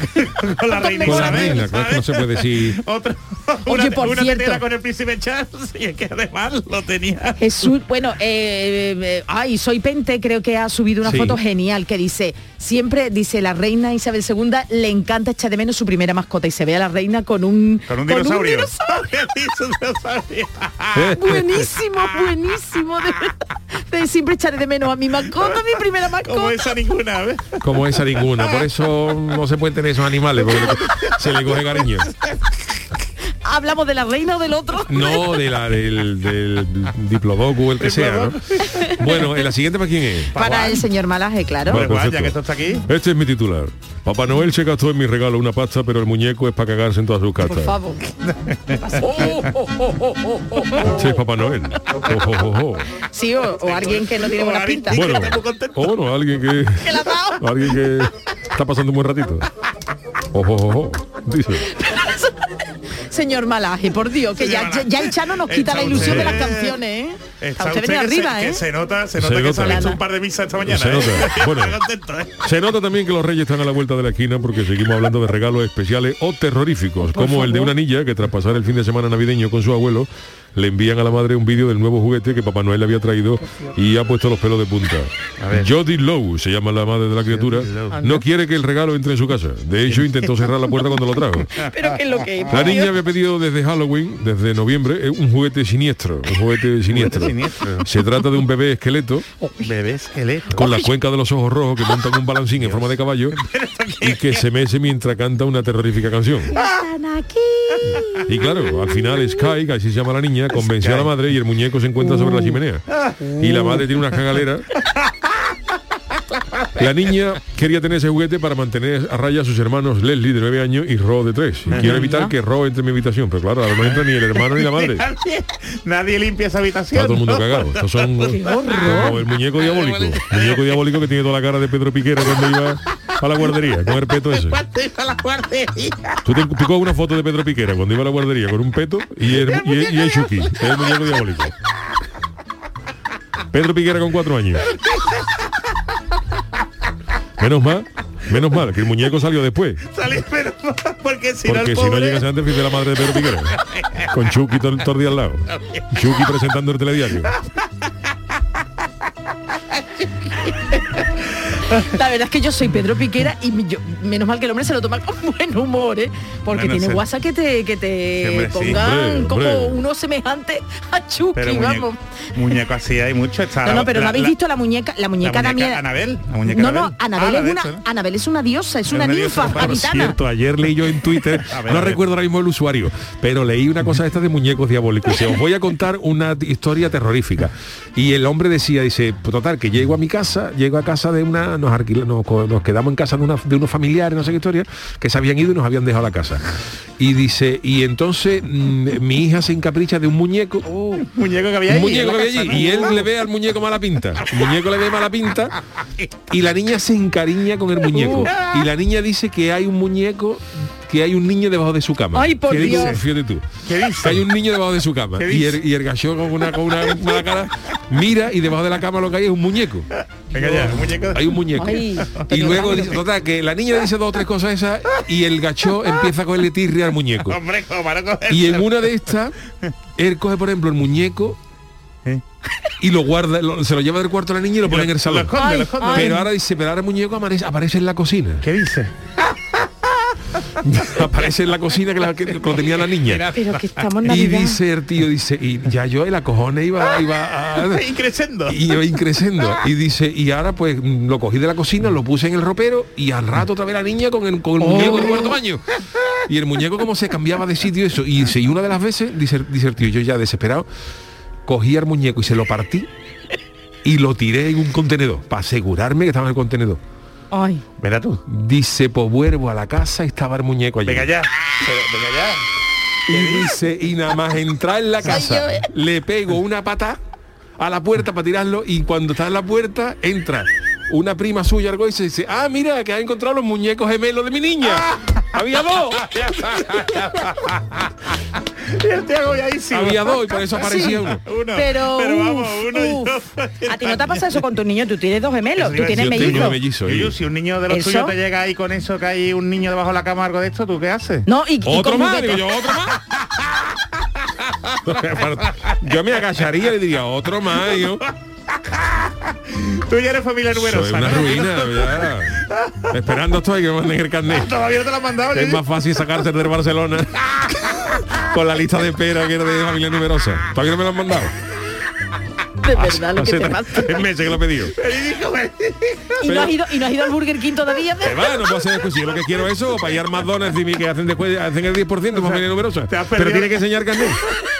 con la reina Con la Isabel, reina, claro, es que no se puede decir. Oye, una, por una cierto. tetera con el príncipe Charles y es que además lo tenía. Jesús, bueno, eh, eh, ay, soy Pente, creo que ha subido una Sí. foto genial que dice, siempre dice la reina Isabel II le encanta echar de menos su primera mascota y se ve a la reina con un Con un dinosaurio. un buenísimo, buenísimo, de siempre echaré de menos a mi mascota, mi primera Como mascota. esa ninguna. Como esa ninguna. Por eso no se pueden tener esos animales, porque se le coge cariño. ¿Hablamos de la reina o del otro? No de la del, del diplodocu, el que sea, ¿no? Bueno, ¿en la siguiente para quién es? Para el señor Malaje, claro. Vale, Pues ya que esto está aquí. Este es mi titular. Papá Noel se gastó en mi regalo una pasta, pero el muñeco es para cagarse en todas sus Por casas. favor. Sí, es Papá Noel. Oh, oh, oh, oh. Sí, o, o alguien que no tiene buena pinta. Bueno, o bueno, alguien que... La. Alguien que está pasando un buen ratito. Ojo, ojo, ojo. Dice. señor Malaje, por Dios, que ya, ya, el Chano nos quita la ilusión de las canciones, ¿eh? Está usted usted viene que se- arriba, que ¿eh? se nota, se Se nota que se ha nota. visto un par de misas esta mañana. Se ¿eh? nota. Bueno. ¿eh? Se nota también que los reyes están a la vuelta de la esquina porque seguimos hablando de regalos especiales o terroríficos, como el de una niña que tras pasar el fin de semana navideño con su abuelo, le envían a la madre un vídeo del nuevo juguete que Papá Noel le había traído y ha puesto los pelos de punta. Jody Lowe, se llama la madre de la criatura, no quiere que el regalo entre en su casa. De hecho, intentó cerrar la puerta cuando lo trajo. Pero que es lo que La niña había pedido desde Halloween, desde noviembre, eh, un juguete siniestro, un juguete siniestro. Se trata de un bebé esqueleto Bebé esqueleto. con la cuenca de los ojos rojos que monta en un balancín en forma de caballo y que se mece mientras canta una terrorífica canción. Están aquí. Y claro, al final Sky, que así se llama la niña, convenció a la madre y el muñeco se encuentra sobre la chimenea. Y la madre tiene una cagalera. La niña quería tener ese juguete para mantener a raya a sus hermanos Leslie de 9 años y Ro de 3. Y quiero evitar que Ro entre en mi habitación, pero claro, ahora no entra ni el hermano ni la madre. Está Nadie, nadie limpia esa habitación. todo el mundo cagado. Estos son como el muñeco diabólico. Muñeco diabólico que tiene toda la cara de Pedro Piquera cuando iba a la guardería, con el peto ese. Tú, te, tú coges una foto de Pedro Piquera cuando iba a la guardería con un peto y el, y el, y el Chucky, el muñeco diabólico. Pedro Piquera con cuatro años. Menos mal, menos mal, que el muñeco salió después. Salí, pero porque si no Porque si no llegas antes, fíjate la madre de Pedro Piquera. Con Chucky todo, todo el día al lado. Chucky presentando el telediario. La verdad es que yo soy Pedro Piquera y yo- menos mal que el hombre se lo toma con buen humor, ¿eh? Porque Bueno, tiene se- WhatsApp que te, que te sí. pongan Hombre, como hombre. uno semejante a Chucky, Pero vamos. muñeco así hay mucho. Está No, no, pero la- no habéis la- visto la muñeca, la muñeca, la muñeca. Anabel, la muñeca no, no, Anabel, Ah, es una. Anabel es una diosa, es una una ninfa por. Cierto, ayer leí yo en Twitter, ver, no recuerdo ahora mismo el usuario, pero leí una cosa esta de muñecos diabólicos. Y os voy a contar una historia terrorífica. Y el hombre decía, dice, pues total, que llego a mi casa, llego a casa de una, nos quedamos en casa de, una- de unos familiares, no sé qué historia, que se habían ido y nos habían dejado la casa. Y dice, y entonces mm, mi hija se encapricha de un muñeco. muñeco que había ahí, muñeco que había allí y él le ve al muñeco mala pinta. El muñeco le ve mala pinta y la niña se encariña con el muñeco. Y la niña dice que hay un muñeco, que hay un niño debajo de su cama. Ay, por. Fíjate tú. ¿Qué dice? Que hay un niño debajo de su cama. ¿Qué Y dice? el, y el gacho con una, con una mala cara mira y debajo de la cama lo que hay es un muñeco. Venga ya, un muñeco. Hay un muñeco. Ay, y luego dice, total, que la niña dice dos o tres cosas esas y el gacho empieza a cogerle tirria al muñeco. Hombre, como para coger. Y en una de estas, él coge, por ejemplo, el muñeco ¿Eh? y lo guarda, lo- se lo lleva del cuarto a la niña y lo pone en el Lo salón. esconde, Ay, lo esconde. ay. Pero ahora dice, pero ahora el muñeco aparece, aparece en la cocina. ¿Qué dice? aparece en la cocina que, la- que lo tenía la niña. Pero que estamos en Y Navidad. dice el tío, dice, y ya yo el acojone iba, iba a... Y creciendo. Y iba increciendo. Y dice, y ahora pues lo cogí de la cocina, lo puse en el ropero y al rato otra vez la niña con el, con el muñeco del cuarto baño. Y el muñeco como se cambiaba de sitio eso. Y dice, y una de las veces, dice, dice el tío, yo ya desesperado, cogí al muñeco y se lo partí y lo tiré en un contenedor, para asegurarme que estaba en el contenedor. Ay, Verá tú. Dice, pues vuelvo a la casa y estaba el muñeco allí. Venga ya. Pero, venga ya. Y dice, y nada más entrar en la casa, le pego una pata a la puerta para tirarlo y cuando está en la puerta, entra una prima suya algo y se dice, ah, mira, que ha encontrado los muñecos gemelos de mi niña. Había dos, Y el había dos y por eso aparecía uno. Uno. pero, pero vamos, uf, uno y yo. A ti no te ha pasado eso con tu niño, tú tienes dos gemelos, tú tienes mellizos. mellizo. Yuyu, si un niño de los ¿Eso? tuyos te llega ahí con eso que hay un niño debajo de la cama o algo de esto, ¿tú qué haces? No, y, y Otro con más, digo yo, otro más. yo me agacharía y le diría, otro más, yo. Tú ya eres familia Soy numerosa, una ¿no? ruina, ya. Esperando estoy que me manden el carnet. Todavía no te lo han mandado. Es Yuyu. más fácil sacarse del Barcelona con la lista de espera que era de familia numerosa. Todavía no me lo han mandado. De verdad, lo que Hace te pasa. tres meses que lo he pedido. Y no, has ido, y no has ido al Burger King todavía. Que va, no puedo hacer yo lo que quiero es eso, para ir al McDonald's y que hacen después hacen el 10% de familia numerosa. te Pero tiene que enseñar carnet.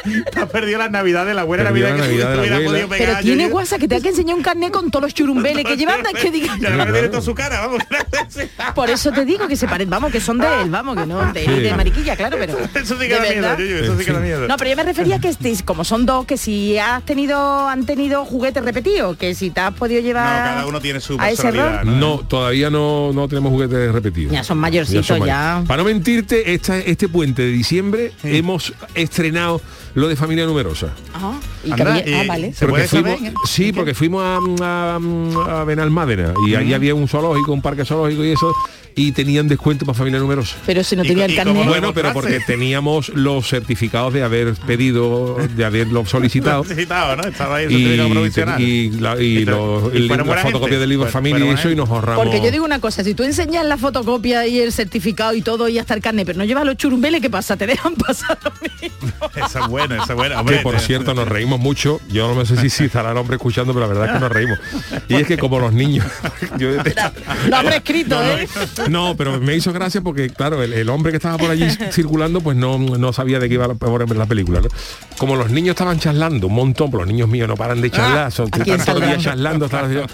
Te has perdido las navidades, la buena Perdió navidad la que Navidad de la hubiera abuela. podido pegar Pero tiene. WhatsApp que te ha que enseñar un carnet con todos los churumbeles que llevan, que diga. Y además tiene toda su cara, vamos. Por eso te digo que se parecen, vamos, que son de él, vamos, que no, de, Sí. de mariquilla, claro, pero. Eso sí que de da miedo, verdad. Yuyu, eso sí que da miedo. No, pero yo me refería a que estéis, como son dos, que si has tenido, han tenido juguetes repetidos, que si te has podido llevar. No, cada uno tiene su a ese personalidad, rol. No, todavía no, no tenemos juguetes repetidos. Ya son mayorcitos, son ya. Para no mentirte, esta- este puente de diciembre hemos estrenado lo de familia numerosa. Ajá. Y había- y- ah, vale. ¿Se Porque puede saber? fuimos, sí, porque fuimos a, a, a Benalmádena y allí había un zoológico, un parque zoológico y eso, y tenían descuento para familia numerosa. Pero si no tenía el carnet. no- Bueno, pero porque teníamos los certificados de haber pedido, de haberlo solicitado. Necesitado, ¿no? Estaba ahí el Y, certificado provisional. y, la, y Y los- la fotocopia gente. del libro familia y eso y nos ahorramos. Porque yo digo una cosa, si tú enseñas la fotocopia y el certificado y todo y hasta el carnet, pero no llevas los churumbeles, ¿qué pasa? Te dejan pasar lo mismo. Esa es buena, esa buena. que por cierto nos reímos mucho yo no sé si, si estará el hombre escuchando pero la verdad es que nos reímos y es que como los niños yo No escrito, ¿eh? no pero me hizo gracia porque claro el, el hombre que estaba por allí circulando pues no, no sabía de qué iba la, por la película ¿no? como los niños estaban charlando un montón pues los niños míos no paran de charlar son, ¿a están todo el día charlando están-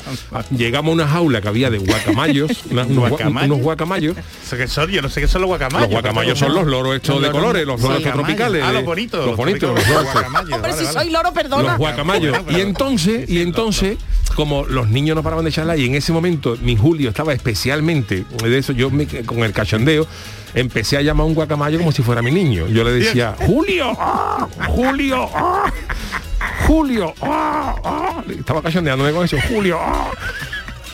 llegamos a una jaula que había de guacamayos una- unos, gua- Guacamayos. unos guacamayos Eso que son, yo no sé qué son los guacamayos. los guacamayos son los loros estos de colores los loros estos tropicales Ah, los bonitos. los bonitos los guacamayos, Hombre, vale, si vale. soy loro, perdona. los guacamayos y entonces y entonces como los niños no paraban de charlar y en ese momento mi Julio estaba especialmente de eso yo me, con el cachondeo empecé a llamar a un guacamayo como si fuera mi niño. Yo le decía Julio ah, Julio ah, Julio ah, ah". estaba cachondeándome con eso Julio ah".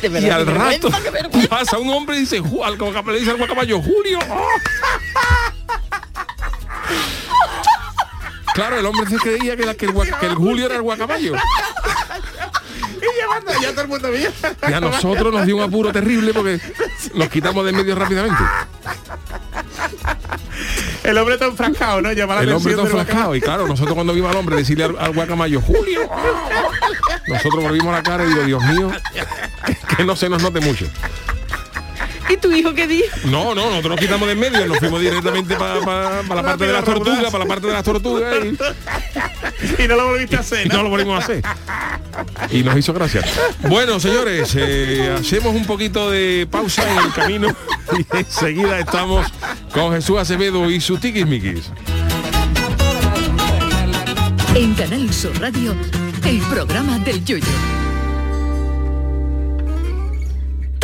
Y al rato pasa un hombre y dice "Ju- al, guaca- le dice al guacamayo Julio Claro, el hombre se creía que, la- que el, guaca- que el Julio era el guacamayo. Y llevando ya todo el mundo bien. Y a nosotros nos dio un apuro terrible porque nos quitamos de en medio rápidamente. El hombre está enfrascado, ¿no? La El hombre del flascado. Y claro, nosotros cuando vimos al hombre decirle al, al guacamayo, Julio, nosotros volvimos la cara y digo, Dios mío, que no se nos note mucho. ¿Y tu hijo qué dijo? No, no, nosotros nos quitamos de en medio, nos fuimos directamente para la parte de las tortugas, para la parte de las tortugas y, no lo volviste a hacer, y no ¿no? lo volvimos a hacer. Y nos hizo gracia. Bueno, señores, eh, hacemos un poquito de pausa en el camino y enseguida estamos con Jesús Acevedo y sus tiquismiquis. En Canal Sur Radio, el programa del Yoyo.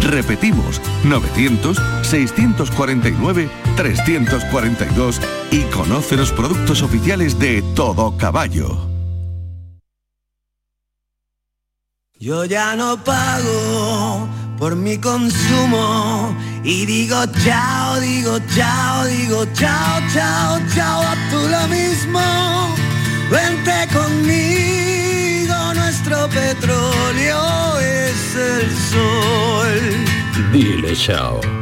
Repetimos, 900-649-342 y conoce los productos oficiales de Todo Caballo. Yo ya no pago por mi consumo y digo chao, digo chao, digo chao, chao, chao, a tú lo mismo. Vente conmigo, nuestro petróleo es el sol. Dile chao.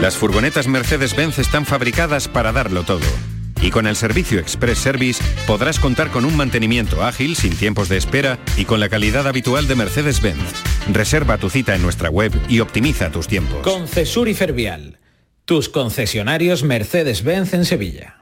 Las furgonetas Mercedes-Benz están fabricadas para darlo todo. Y con el servicio Express Service podrás contar con un mantenimiento ágil, sin tiempos de espera y con la calidad habitual de Mercedes-Benz. Reserva tu cita en nuestra web y optimiza tus tiempos. Concesur y Fervial, tus concesionarios Mercedes-Benz en Sevilla.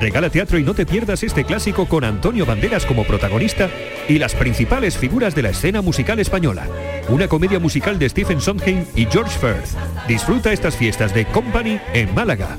Regala teatro y no te pierdas este clásico con Antonio Banderas como protagonista y las principales figuras de la escena musical española. Una comedia musical de Stephen Sondheim y George Firth. Disfruta estas fiestas de Company en Málaga.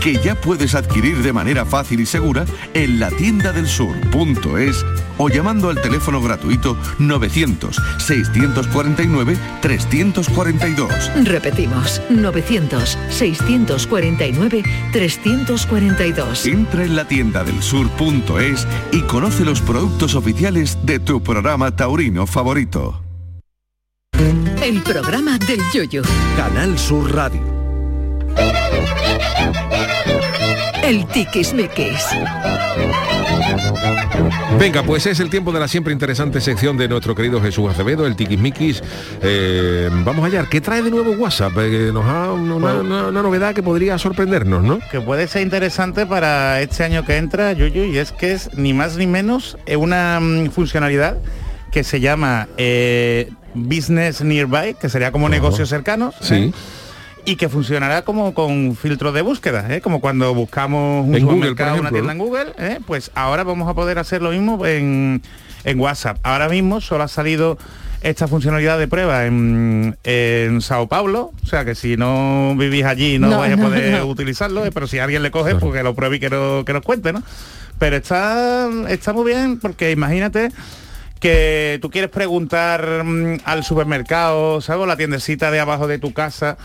que ya puedes adquirir de manera fácil y segura en la tienda del sur.es o llamando al teléfono gratuito 900-649-342. Repetimos, 900-649-342. Entra en la tienda del sur.es y conoce los productos oficiales de tu programa taurino favorito. El programa del Yoyo. Canal Sur Radio. El tiquismiquis. Venga, pues es el tiempo de la siempre interesante sección de nuestro querido Jesús Acevedo, el Tiquismiquis. Eh, vamos allá, ¿qué trae de nuevo WhatsApp? Eh, nos ha una, una- una novedad que podría sorprendernos, ¿no? que puede ser interesante para este año que entra, Yuyu, y es que es ni más ni menos eh, una mm, funcionalidad que se llama eh, Business Nearby, que sería como negocios cercanos. Sí. ¿eh? Y que funcionará como con filtros de búsqueda, ¿eh? como cuando buscamos un En Google, supermercado, una tienda en Google, ¿eh? pues ahora vamos a poder hacer lo mismo en, en WhatsApp. Ahora mismo solo ha salido esta funcionalidad de prueba en, en Sao Paulo, o sea que si no vivís allí no, No, vais a poder no. utilizarlo, eh, pero si alguien le coge, pues que lo pruebe y que, no- que nos cuente, ¿no? Pero está, está muy bien porque imagínate que tú quieres preguntar mm, al supermercado, ¿sabes? O La tiendecita de abajo de tu casa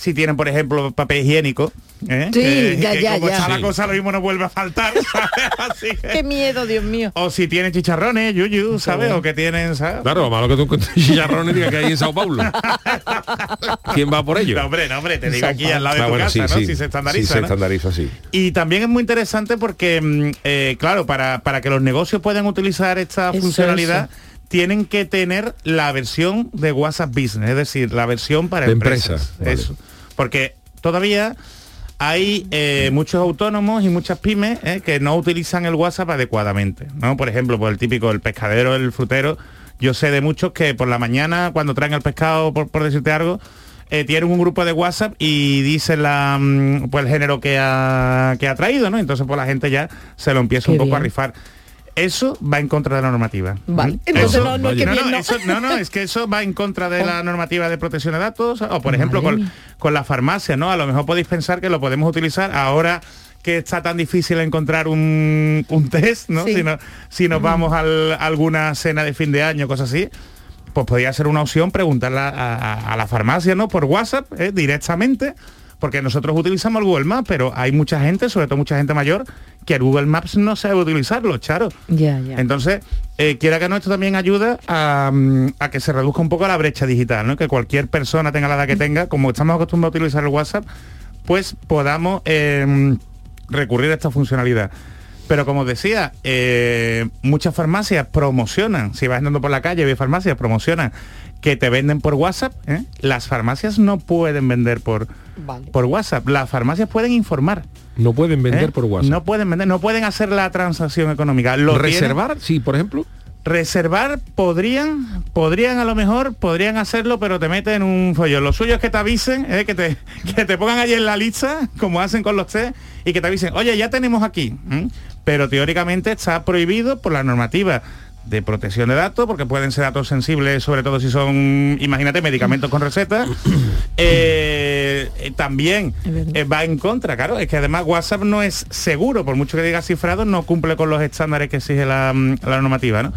si tienen, por ejemplo, papel higiénico. ¿eh? Sí, Que- ya, que ya, como ya. está la cosa, lo mismo no vuelve a faltar, ¿sabes? Así que- Qué miedo, Dios mío. O si tienen chicharrones, yuyu, ¿sabes? bueno. O que tienen, ¿sabes? Claro, lo malo que tú encuentres chicharrones diga que hay en Sao Paulo. ¿Quién va por ello? No, hombre, no, hombre, te digo aquí al lado de Ah, tu bueno, casa, sí, ¿no? sí. Si se estandariza, Sí, se ¿no? estandariza, sí. Y también es muy interesante porque, mm, eh, claro, para, para que los negocios puedan utilizar esta Eso, funcionalidad, tienen que tener la versión de WhatsApp Business, es decir, la versión para De empresas. vale. Porque todavía hay eh, muchos autónomos y muchas pymes eh, que no utilizan el WhatsApp adecuadamente. ¿no? Por ejemplo, por el típico, el pescadero, el frutero. Yo sé de muchos que por la mañana, cuando traen el pescado, por, por decirte algo, eh, tienen un grupo de WhatsApp y dicen la, mm, pues, el género que ha, que ha traído, ¿no? Entonces pues la gente ya se lo empieza Qué un poco a rifar. Eso va en contra de la normativa. Vale. Entonces Eso- no, no, qué no, bien, no, no. eso- no, no, es que eso va en contra de la normativa de protección de datos, o por ejemplo con, con la farmacia, ¿no? A lo mejor podéis pensar que lo podemos utilizar ahora que está tan difícil encontrar un, un test, ¿no? Sí. Si, no- si nos vamos al- a alguna cena de fin de año, cosas así, pues podría ser una opción preguntarla a, a- a la farmacia, ¿no? Por WhatsApp, ¿eh? directamente, porque nosotros utilizamos el Google Maps, pero hay mucha gente, sobre todo mucha gente mayor, que el Google Maps no sabe utilizarlo, Charo. Ya, ya. Entonces, eh, quiera que no, esto también ayuda a, mm, a que se reduzca un poco la brecha digital, ¿no? Que cualquier persona tenga la edad que tenga, como estamos acostumbrados a utilizar el WhatsApp, pues podamos eh, recurrir a esta funcionalidad. Pero como decía, eh, muchas farmacias promocionan, si vas andando por la calle y ves farmacias, promocionan que te venden por WhatsApp. ¿eh? Las farmacias no pueden vender por, Vale. por WhatsApp. Las farmacias pueden informar. No pueden vender ¿eh? por WhatsApp. No pueden vender, no pueden hacer la transacción económica. Lo tienen- Reservar, sí, por ejemplo. Reservar podrían, podrían a lo mejor, podrían hacerlo, pero te meten en un follón. Lo suyo es que te avisen, eh, que, te, que te pongan allí en la lista, como hacen con los test, y que te avisen, oye, ya tenemos aquí. Pero teóricamente está prohibido por la normativa de protección de datos, porque pueden ser datos sensibles, sobre todo si son, imagínate, medicamentos con receta. Eh, eh, también eh, va en contra, claro, es que además WhatsApp no es seguro, por mucho que diga cifrado, no cumple con los estándares que exige la, la normativa, ¿no?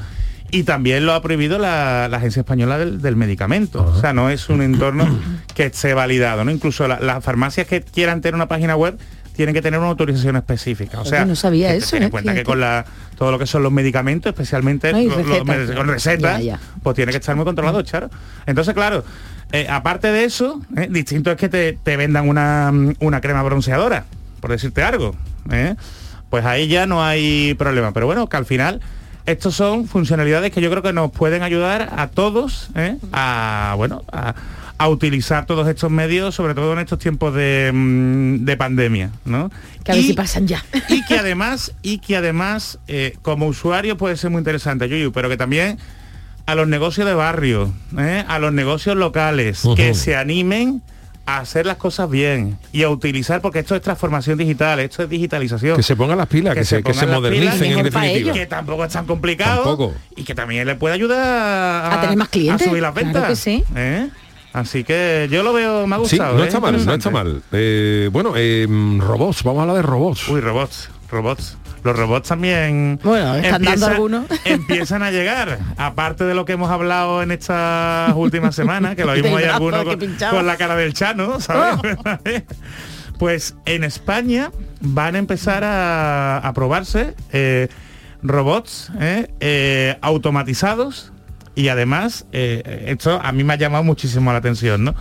Y también lo ha prohibido la, la Agencia Española del, del Medicamento. O sea, no es un entorno que esté validado, ¿no? Incluso la- las farmacias que quieran tener una página web tienen que tener una autorización específica. O sea, no sabía que eso, ten en ¿eh? cuenta que con la, todo lo que son los medicamentos, especialmente los- receta. con recetas, Ya, ya. pues tiene que estar muy controlado, claro. Entonces, claro, eh, aparte de eso, eh, distinto es que te, te vendan una, mm, una crema bronceadora, por decirte algo. ¿eh? Pues ahí ya no hay problema. Pero bueno, que al final estos son funcionalidades que yo creo que nos pueden ayudar a todos ¿eh? a bueno a, a utilizar todos estos medios, sobre todo en estos tiempos de, mm, de pandemia, ¿no? Que a ver Y- si pasan ya. y que además y que además eh, como usuario puede ser muy interesante Yuyu pero que también a los negocios de barrio ¿eh? a los negocios locales que se animen a hacer las cosas bien y a utilizar porque esto es transformación digital esto es digitalización Que se pongan las pilas, que, se, que se pongan las modernicen pilas, en definitiva. que tampoco es tan complicado Tampoco. y que también le puede ayudar a, A tener más clientes, a subir las claro ventas que sí. ¿eh? Así que yo lo veo me ha Sí, gustado no ¿eh? está mal, no está mal. Eh, bueno, eh, robots, vamos a hablar de robots. Uy, robots, robots. Los robots también Bueno, están dando algunos. empiezan a llegar. Aparte de lo que hemos hablado en estas últimas semanas, que lo vimos ahí brazo alguno que con, la cara del Chano, ¿sabes? pues en España van a empezar a, a probarse eh, robots eh, eh, automatizados y además eh, esto a mí me ha llamado muchísimo la atención, ¿no?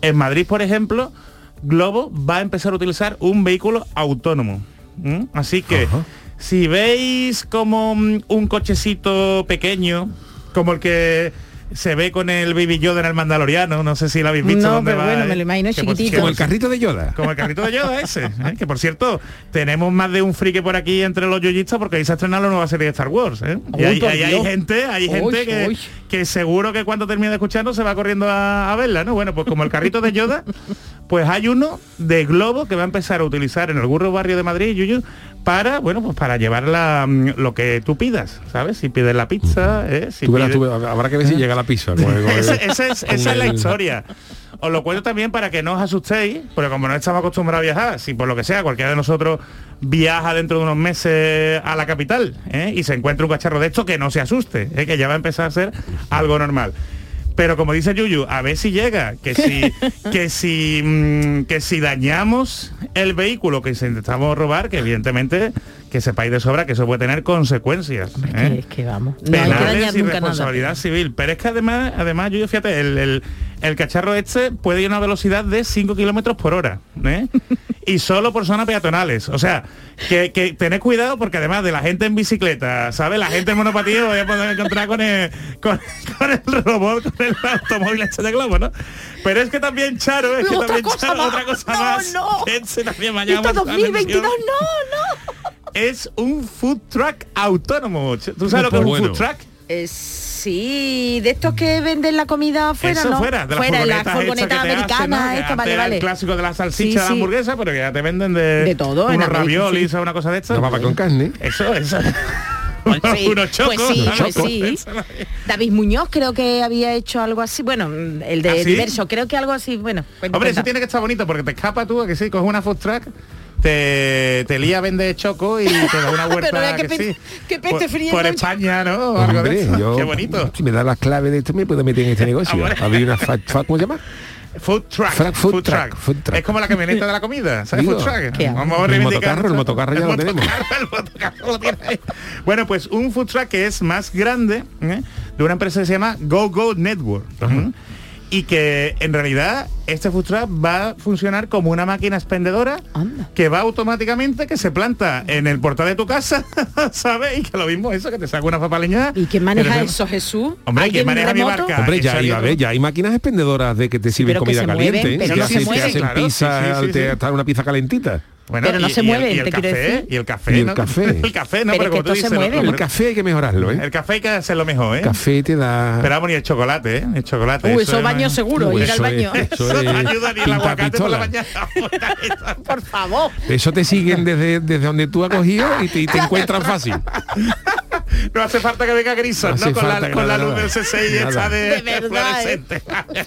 En Madrid, por ejemplo, Globo va a empezar a utilizar un vehículo autónomo. Así que si veis como mm, un cochecito pequeño, como el que se ve con el Baby Yoda en el Mandaloriano, no sé si lo habéis visto. No, dónde pero va, bueno, ¿eh? me lo imagino por- chiquitito. Como el carrito de Yoda. como el carrito de Yoda ese, ¿eh? que por cierto, tenemos más de un friki por aquí entre los yoyistas porque ahí se ha estrenado la nueva serie de Star Wars. ¿eh? Y hay Dios. gente, hay Uy, gente que, uy. que seguro que cuando termine de escucharnos se va corriendo a, a verla, ¿no? Bueno, pues como el carrito de Yoda, pues hay uno de Globo que va a empezar a utilizar en algún barrio de Madrid, Yuyu, para, bueno, pues para llevar la, mm, lo que tú pidas, ¿sabes? Si pides la pizza, ¿eh? Si pides- verás, habrá que ver si llega la pizza. esa, esa es, esa es la historia. Os lo cuento también para que no os asustéis, porque como no estamos acostumbrados a viajar, si por lo que sea cualquiera de nosotros viaja dentro de unos meses a la capital ¿eh? y se encuentra un cacharro de esto, que no se asuste, ¿eh? que ya va a empezar a ser algo normal. Pero como dice Yuyu, a ver si llega, que si, que si, mm, que si dañamos el vehículo que intentamos robar, que evidentemente que sepáis de sobra que eso puede tener consecuencias. ¿eh? Es que vamos. No que penales y nada. responsabilidad civil. Pero es que además, además, yo fíjate, el, el- el cacharro este puede ir a una velocidad de 5 kilómetros por hora. ¿eh? y solo por zonas peatonales. O sea, que, que tened cuidado porque además de la gente en bicicleta, ¿sabes? La gente en monopatín voy a poder encontrar con el, con, con el robot, con el automóvil este de globo, ¿no? Pero es que también Charo, es que Otra también Charo, más. otra cosa No, más. no. que ese también me ha Esto llamado la 2022, atención. no, no. Es un food truck autónomo. ¿Tú sabes lo que es un Bueno. food truck? Eh, sí, de estos que venden la comida fuera, Eso ¿no? fuera, de las fuera, furgonetas hacen, ¿no? Vale, vale. El clásico de la salchicha Sí, de la sí. hamburguesa, pero que ya te venden de, De todo, en unos América, raviolis sí. o una cosa de estas. Una papa con carne. Eso, eso. Pues sí, unos chocos. pues sí, pues sí. David Muñoz creo que había hecho algo así, bueno, el de ¿Ah, sí? diverso, creo que algo así, bueno. cuenta, Hombre, eso tiene que estar bonito porque te escapa tú, a que sí, coges una food truck, te, te lía vende choco y te da una huerta que pe- sí. qué peste por, frío, por ¿no? España, ¿no? O algo de Hombre, eso. yo, Qué bonito. Si me da las claves de esto, me puedo meter en este negocio. Había una fa- fa- ¿cómo se llama? Food truck. Fra- food truck, food truck. Es como la camioneta de la comida, ¿sabes? Digo, food truck. Vamos a El reivindicar motocarro, el motocarro ya el lo tenemos. el motocarro lo tiene ahí. Bueno, pues un food truck que es más grande ¿eh? de una empresa que se llama Go Go Network. ¿eh? Y que en realidad este food truck va a funcionar como una máquina expendedora Anda. que va automáticamente, que se planta en el portal de tu casa, ¿sabes? Y que lo mismo eso, que te saca una papaleña. ¿Y quién maneja eso, Jesús? Hombre, ¿Alguien ¿quién maneja mi remoto? barca? Hombre, ya, Eso y a haría ver, ya hay máquinas expendedoras de que te sirven que comida se caliente, mueven, ¿eh? pero que no se hacen- te hacen Claro, pizza, sí, sí, sí, te sí. hasta una pizza calentita. Bueno, Pero no se mueven, y el te quiero café, decir. Y el café, Y el ¿no? café. el café, ¿no? Pero es que como tú dices, lo- El café hay que mejorarlo, ¿eh? El café hay que hacerlo mejor, ¿eh? El café te da... Pero vamos, y el chocolate, ¿eh? El chocolate. Uy, eso es- baño seguro, Uy, ir al eso es- baño. eso Eso es no ayuda ni el pinta aguacate por la pistola. mañana. Por favor. Eso te siguen desde, desde donde tú has cogido y te, y te encuentran fácil. no hace falta que venga Grison, No Con la, que con luz del nada. C6 Nada. esta de, De verdad, ¿eh? fluorescente.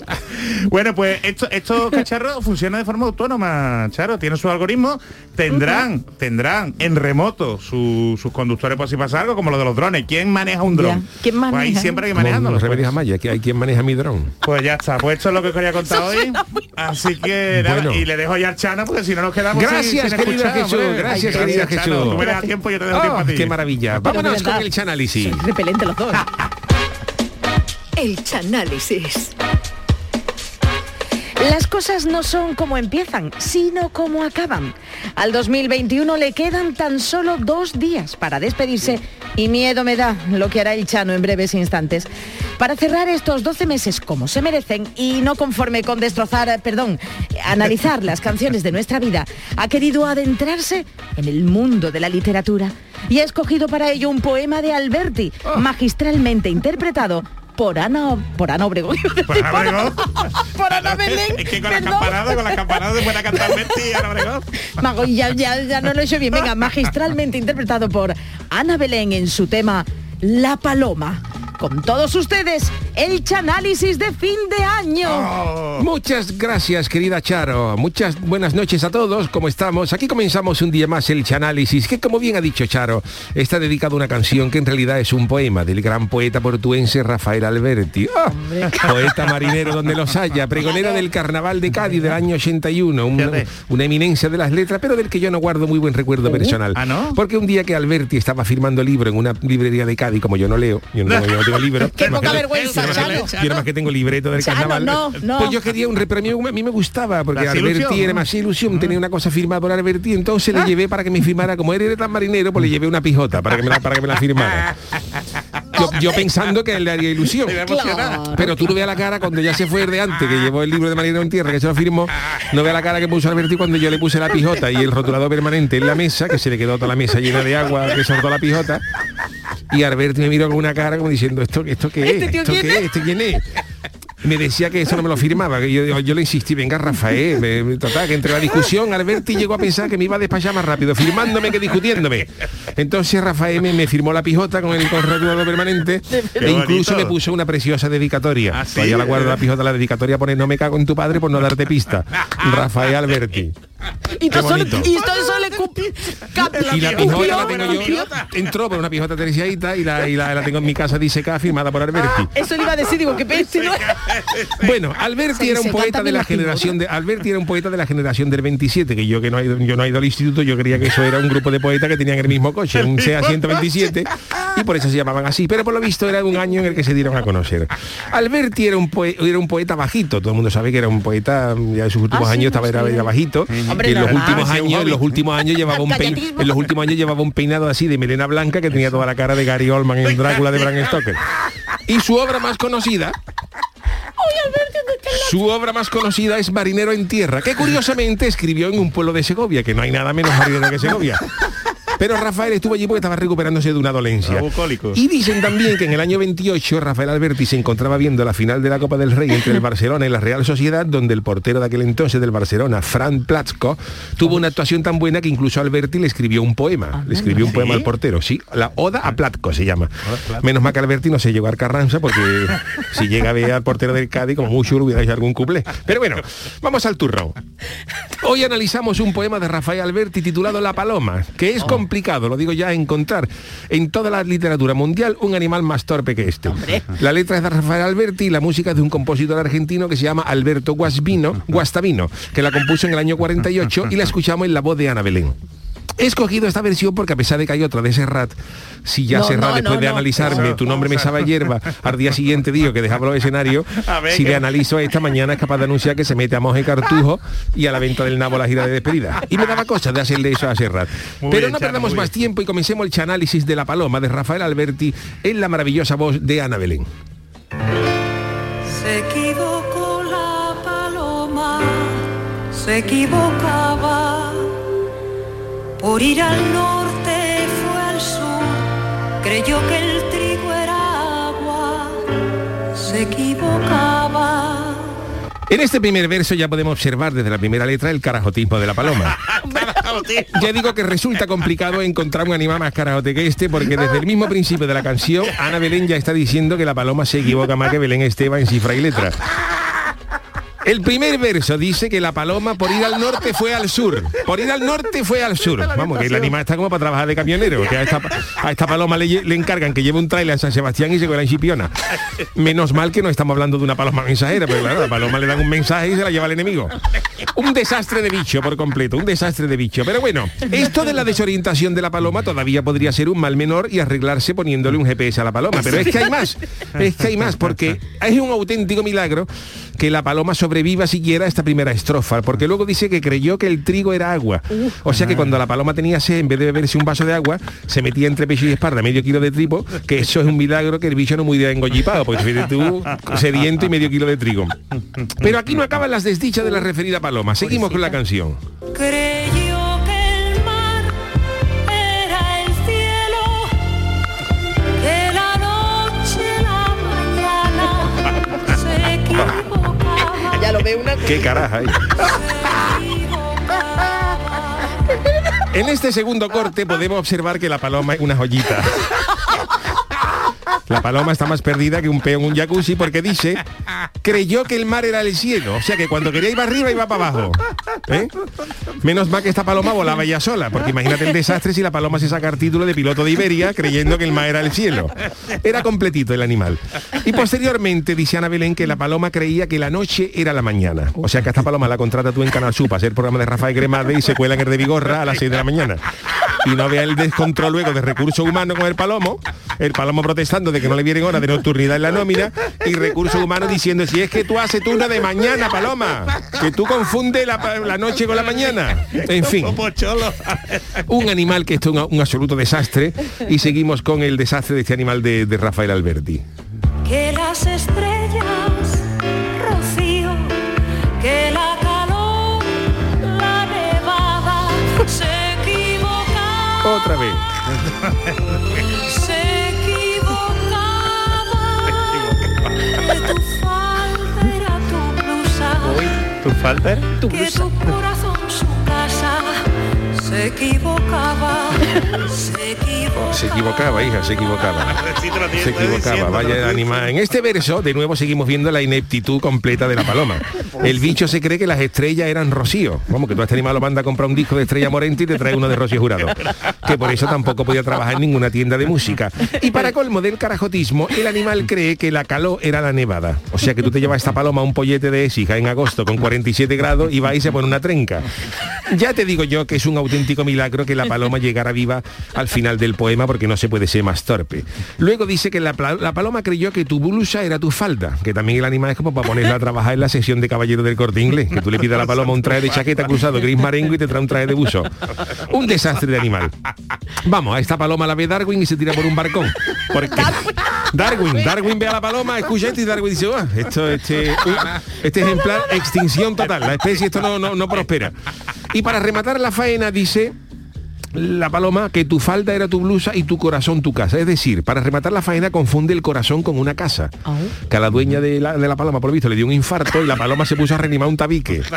bueno, pues esto- estos cacharros funcionan de forma autónoma, Charo. Tienen su algoritmo. Tendrán, tendrán en remoto su- sus conductores por si pasa algo, como lo de los drones. ¿Quién maneja un dron? ¿Quién Pues ahí maneja? siempre hay que Como manejándolo. los remedios a Maya, que hay quien maneja mi dron. Pues ya está, pues esto es lo que os quería contar hoy. Así que nada, Bueno. y le dejo ya al Chano porque si no nos quedamos Gracias, sin escuchar, Jesús, hombre. gracias, Chano. Jesús. Tú me das tiempo, yo te dejo Oh, tiempo a ti. qué maravilla. Vámonos con el chanálisis. Repelente los dos. El Chanálisis. Las cosas no son como empiezan, sino como acaban. Al 2021 le quedan tan solo dos días para despedirse y miedo me da lo que hará el Chano en breves instantes. Para cerrar estos 12 meses como se merecen y no conforme con destrozar, eh, perdón, analizar las canciones de nuestra vida, ha querido adentrarse en el mundo de la literatura y ha escogido para ello un poema de Alberti, magistralmente interpretado por Ana, por Ana Obregón. Por Ana Obregón. por Ana Belén. Es que con la perdón. campanada, con la campanada se puede cantar Betty Ana Obregón. Mago, ya, ya, ya no lo he hecho bien. Venga, magistralmente interpretado por Ana Belén en su tema La Paloma. Con todos ustedes, el chanálisis de fin de año. Oh. Muchas gracias, querida Charo. Muchas buenas noches a todos. ¿Cómo estamos? Aquí comenzamos un día más el Chanálisis, que como bien ha dicho Charo, está dedicado a una canción que en realidad es un poema del gran poeta portuense Rafael Alberti. ¡Ah! Poeta marinero donde los haya, pregonero del Carnaval de Cádiz del año 81, un- Fíjate. una eminencia de las letras, pero del que yo no guardo muy buen recuerdo personal. ¿Ah, no? Porque un día que Alberti estaba firmando libro en una librería de Cádiz, como yo no leo, yo no, yo no tengo libro. Qué poca vergüenza, yo más que tengo libreto del Chano, carnaval. no, no. Pues yo quería un repremio, a mí me gustaba, porque ¿La Alberti era más ilusión, tenía una cosa firmada por Alberti, entonces le llevé para que me firmara, como él era tan marinero, pues le llevé una pijota para que me la, para que me la firmara. Yo, yo pensando que él le haría ilusión. Claro. Pero tú no veas la cara cuando ya se fue el de antes, que llevó el libro de Marinero en Tierra, que se lo firmó, no veas la cara que puso Alberti cuando yo le puse la pijota y el rotulador permanente en la mesa, que se le quedó toda la mesa llena de agua, que soltó la pijota. Y Alberti me miró con una cara como diciendo, ¿esto, esto qué es? ¿Este tío ¿Esto quién qué es? ¿Este quién es? Me decía que eso no me lo firmaba, que yo, yo le insistí, venga Rafael, me- total, que entre la discusión Alberti llegó a pensar que me iba a despachar más rápido, firmándome que discutiéndome. Entonces Rafael me, me firmó la pijota con el con rotulador permanente Qué e incluso bonito. me puso una preciosa dedicatoria. ¿Ah, sí? Todavía la guardo la pijota, la dedicatoria pone no me cago en tu padre por no darte pista. Rafael Alberti. Y todo solo, y todo solo le cap- Y la pijota la tengo yo. Entró por una pijota terciadita y la, y la, la tengo en mi casa disecada firmada por Alberti. Eso le iba a decir, digo, que peste, ¿no? Bueno, Alberti era un poeta de la generación de Alberti era un poeta de la generación del 27, que yo que no he ido, yo no he ido al instituto, yo creía que eso era un grupo de poetas que tenían el mismo coche, un SEA 127, y por eso se llamaban así, pero por lo visto era un año en el que se dieron a conocer. Alberti era un poe- era un poeta bajito, todo el mundo sabe que era un poeta ya en sus últimos Ah, sí, años no estaba era bajito, Hombre, en los últimos años, en los últimos años llevaba un pein- Galletismo. en los últimos años llevaba un peinado así de melena blanca que tenía toda la cara de Gary Oldman en Drácula de Bram Stoker. Y su obra más conocida su obra más conocida es Marinero en Tierra, que curiosamente escribió en un pueblo de Segovia, que no hay nada menos marinero que Segovia. Pero Rafael estuvo allí porque estaba recuperándose de una dolencia. Ah. Y dicen también que en el año 28 Rafael Alberti se encontraba viendo la final de la Copa del Rey entre el Barcelona y la Real Sociedad, donde el portero de aquel entonces del Barcelona, Fran Platzko, tuvo una actuación tan buena que incluso Alberti le escribió un poema. Le escribió un poema al portero, sí. La Oda a Platko se llama. Menos mal que Alberti no se llegó a Carranza porque si llega a ver al portero del Cádiz, como mucho le hubiera hecho algún cuplé. Pero bueno, vamos al turrón. Hoy analizamos un poema de Rafael Alberti titulado La Paloma, que es complicado, lo digo ya, encontrar en toda la literatura mundial un animal más torpe que este. La letra es de Rafael Alberti y la música es de un compositor argentino que se llama Alberto Guasvino, Guastavino, que la compuso en el año 48 y la escuchamos en la voz de Ana Belén. He escogido esta versión porque a pesar de que hay otra de Serrat, si ya No, Serrat no, después no, de no. analizarme tu nombre me sabe a hierba, al día siguiente digo que dejaba los escenarios, A ver, si que- le analizo esta mañana es capaz de anunciar que se mete a Moje Cartujo y a la venta del nabo la gira de despedida. Y me daba cosa de hacerle eso a Serrat. Muy Pero bien, no perdamos más bien. tiempo y comencemos el análisis de La Paloma de Rafael Alberti en la maravillosa voz de Ana Belén. Se equivocó la paloma, se equivocaba. Por ir al norte fue al sur, creyó que el trigo era agua, se equivocaba. En este primer verso ya podemos observar desde la primera letra el carajotismo de la paloma. Ya digo que resulta complicado encontrar un animal más carajote que este porque desde el mismo principio de la canción Ana Belén ya está diciendo que la paloma se equivoca más que Belén Esteban en cifra y letra. El primer verso dice que la paloma por ir al norte fue al sur. Por ir al norte fue al sur. Vamos, que el animal está como para trabajar de camionero. Que a esta, a esta paloma le, encargan que lleve un trailer a San Sebastián y se en Chipiona. Menos mal que no estamos hablando de una paloma mensajera, pero claro, a la paloma le dan un mensaje y se la lleva el enemigo. Un desastre de bicho por completo, un desastre de bicho. Pero bueno, esto de la desorientación de la paloma todavía podría ser un mal menor y arreglarse poniéndole un GPS a la paloma. Pero es que hay más, es que hay más, porque es un auténtico milagro que la paloma sobreviva siquiera esta primera estrofa, porque luego dice que creyó que el trigo era agua. O sea que cuando la paloma tenía sed, en vez de beberse un vaso de agua, se metía entre pecho y espalda medio kilo de trigo, que eso es un milagro que el bicho no muriera engollipado, porque fíjate tú, sediento y medio kilo de trigo. Pero aquí no acaban las desdichas de la referida paloma. Seguimos con la canción. Una Qué caraja hay. En este segundo corte podemos observar que la paloma es una joyita. La paloma está más perdida que un peo en un jacuzzi porque dice, creyó que el mar era el cielo. O sea que cuando quería para arriba iba para abajo. ¿Eh? Menos mal que esta paloma volaba ya sola, porque imagínate el desastre si la paloma se saca el título de piloto de Iberia creyendo que el mar era el cielo. Era completito el animal. Y posteriormente dice Ana Belén que la paloma creía que la noche era la mañana. O sea que esta paloma la contrata tú en Canal Sur hacer el programa de Rafael Gremade y se cuela en el de Vigorra a las 6 de la mañana. Y no vea el descontrol luego de recursos humanos con el palomo, el palomo protestando de que no le vienen horas de nocturnidad en la nómina y recursos humanos diciendo si es que tú haces turno de mañana, paloma, que tú confundes la, la noche con la mañana. En fin, un animal que esto es un, un absoluto desastre y seguimos con el desastre de este animal de, de Rafael Alberti. Que las estrellas, rocío, que la calor, la nevada, se equivocaba, Otra vez. ¿Tu falta? que tu corazón casa, se equivocaba, se equivocaba. Se equivocaba, hija, se equivocaba. Se equivocaba, vaya animal. En este verso, de nuevo, seguimos viendo la ineptitud completa de la paloma. El bicho se cree que las estrellas eran Rocío. Vamos, que tú a este animal lo manda a comprar un disco de Estrella Morente y te trae uno de Rocío Jurado. Que por eso tampoco podía trabajar en ninguna tienda de música. Y para colmo del carajotismo, el animal cree que la calor era la nevada. O sea que tú te llevas esta paloma a un pollete de Écija en agosto con 47 grados y va y se pone una trenca. Ya te digo yo que es un auténtico milagro que la paloma llegara viva al final del poema porque no se puede ser más torpe. Luego dice que la, la paloma creyó que tu blusa era tu falda, que también el animal es como para ponerla a trabajar en la sesión de caballero del corte inglés, que tú le pidas a la paloma un traje de chaqueta cruzado gris marengo y te trae un traje de buzo. Un desastre de animal. Vamos, a esta paloma la ve Darwin y se tira por un barcón. Porque Darwin, Darwin ve a la paloma, escucha esto y Darwin dice, "Ah, esto, este, este ejemplar, extinción total, la especie esto no, no, no prospera. Y para rematar la faena dice la paloma que tu falda era tu blusa y tu corazón tu casa. Es decir, para rematar la faena confunde el corazón con una casa. Que a la dueña de la, de la paloma, por lo visto, le dio un infarto y la paloma se puso a reanimar un tabique.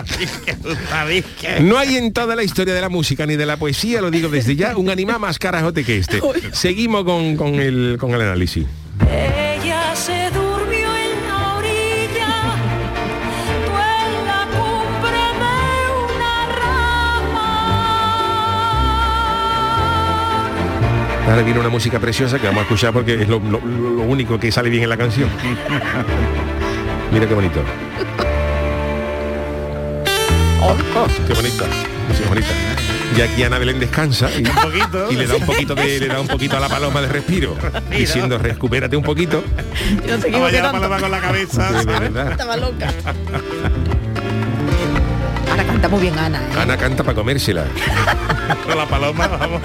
No hay en toda la historia de la música ni de la poesía, lo digo desde ya, un animal más carajote que este. Seguimos con, con el, con el análisis. Ella se Ahora viene una música preciosa que vamos a escuchar porque es lo, lo- lo único que sale bien en la canción. Mira qué bonito. Oh, oh, qué bonita. música bonita. Y aquí Ana Belén descansa y, y le da un poquito de, le da un poquito a la paloma de respiro, diciendo recupérate un poquito. Yo no equivoqué ya la paloma con la cabeza. De ¿sabes? verdad. Estaba loca. Ahora canta muy bien Ana. ¿eh? Ana canta para comérsela. Con la paloma, vamos.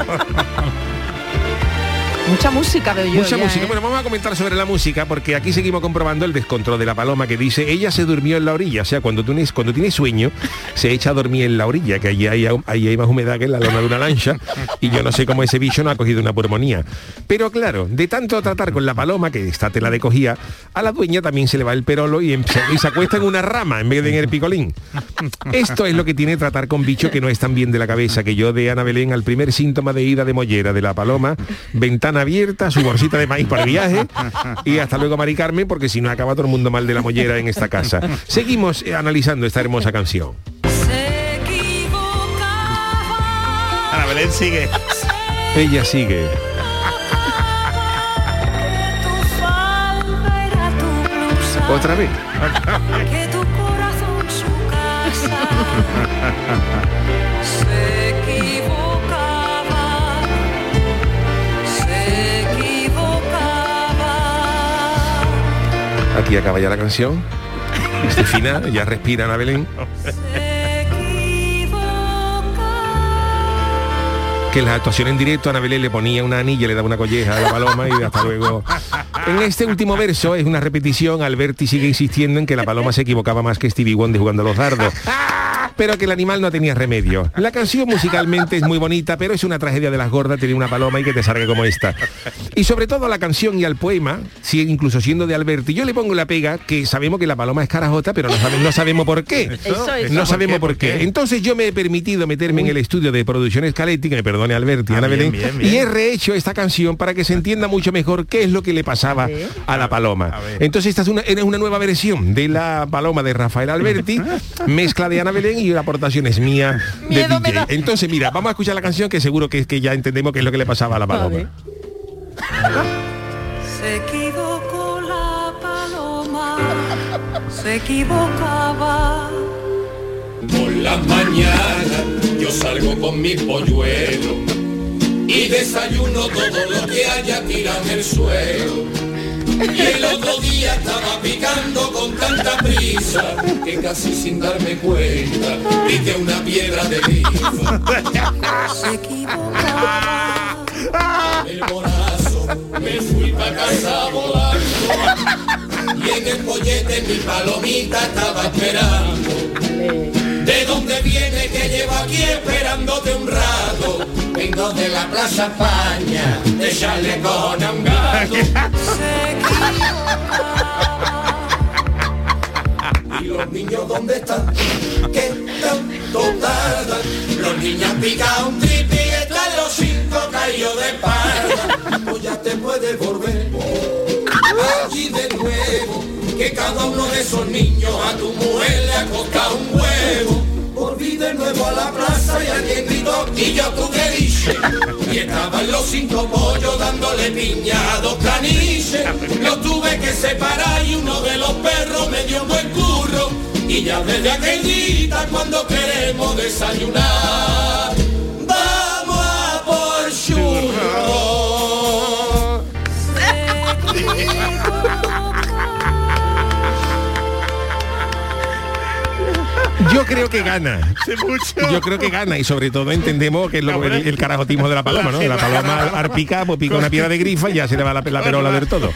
Mucha música veo yo. Mucha ya, música. ¿eh? Bueno, vamos a comentar sobre la música porque aquí seguimos comprobando el descontrol de la paloma que dice ella se durmió en la orilla. O sea, cuando tú tienes, cuando tienes sueño, se echa a dormir en la orilla, que allí hay, ahí hay más humedad que en la lona de una lancha. Y yo no sé cómo ese bicho no ha cogido una pulmonía. Pero claro, de tanto tratar con la paloma, que esta tela de cogía, a la dueña también se le va el perolo y, em- se- y se acuesta en una rama en vez de en el picolín. Esto es lo que tiene tratar con bichos que no están bien de la cabeza, que yo de Ana Belén al primer síntoma de ida de mollera de la paloma, ventana abierta, su bolsita de maíz para el viaje y hasta luego Mari Carmen, porque si no acaba todo el mundo mal de la mollera en esta casa. Seguimos eh, analizando esta hermosa canción. Ana Belén sigue. Ella sigue. Otra vez. Que tu corazón su casa Aquí acaba ya la canción. Este final, ya respira Ana Belén. Que en la actuación en directo Ana Belén le ponía una anilla, le daba una colleja a la paloma y hasta luego. En este último verso es una repetición, Alberti sigue insistiendo en que la paloma se equivocaba más que Stevie Wonder jugando a los dardos. Pero que el animal no tenía remedio. La canción musicalmente es muy bonita, pero es una tragedia de las gordas tener una paloma y que te salga como esta. Y sobre todo a la canción y al poema, si incluso siendo de Alberti, yo le pongo la pega que sabemos que la paloma es carajota, pero no, sabe- no sabemos por qué. Eso, eso. No ¿Por sabemos qué? por ¿Por qué. Entonces yo me he permitido meterme en el estudio de producción Scaletti, que me perdone Alberti, Ah, Ana bien, Belén, bien, bien. y he rehecho esta canción para que se entienda mucho mejor qué es lo que le pasaba a la paloma. Entonces esta es una, es una nueva versión de la paloma de Rafael Alberti, mezcla de Ana Belén y la aportación es mía de DJ. da. Entonces mira, vamos a escuchar la canción que seguro que es que ya entendemos qué es lo que le pasaba a la paloma. Se equivocó la paloma, se equivocaba. Por las mañanas yo salgo con mi polluelo y desayuno todo lo que haya tirado en el suelo. Y el otro día estaba picando con tanta prisa que casi sin darme cuenta piqué una piedra de grifo. Se equivocaba. El morazo me fui pa' casa volando y en el pollete mi palomita estaba esperando. ¿De dónde viene que llevo aquí esperándote un rato? Vengo de la Plaza España, de chalecón a un gato. ¿Y los niños dónde están? ¿Qué tanto tardan? Los niños picado un tripi y están los cinco caídos de espalda. Pues ya te puedes volver allí de nuevo. Que cada uno de esos niños a tu mujer le ha costado un huevo. Volví de nuevo a la plaza y alguien gritó y yo tú qué dije. Y estaban los cinco pollos dándole piña a dos. Los tuve que separar y uno de los perros me dio un buen curro. Y ya desde aquel día cuando queremos desayunar, Yo creo que gana. Yo creo que gana y sobre todo entendemos que es lo- el, el carajotismo de la paloma, ¿no? La paloma al, al picar, pues pica una piedra de grifa y ya se le va la, la perola del todo.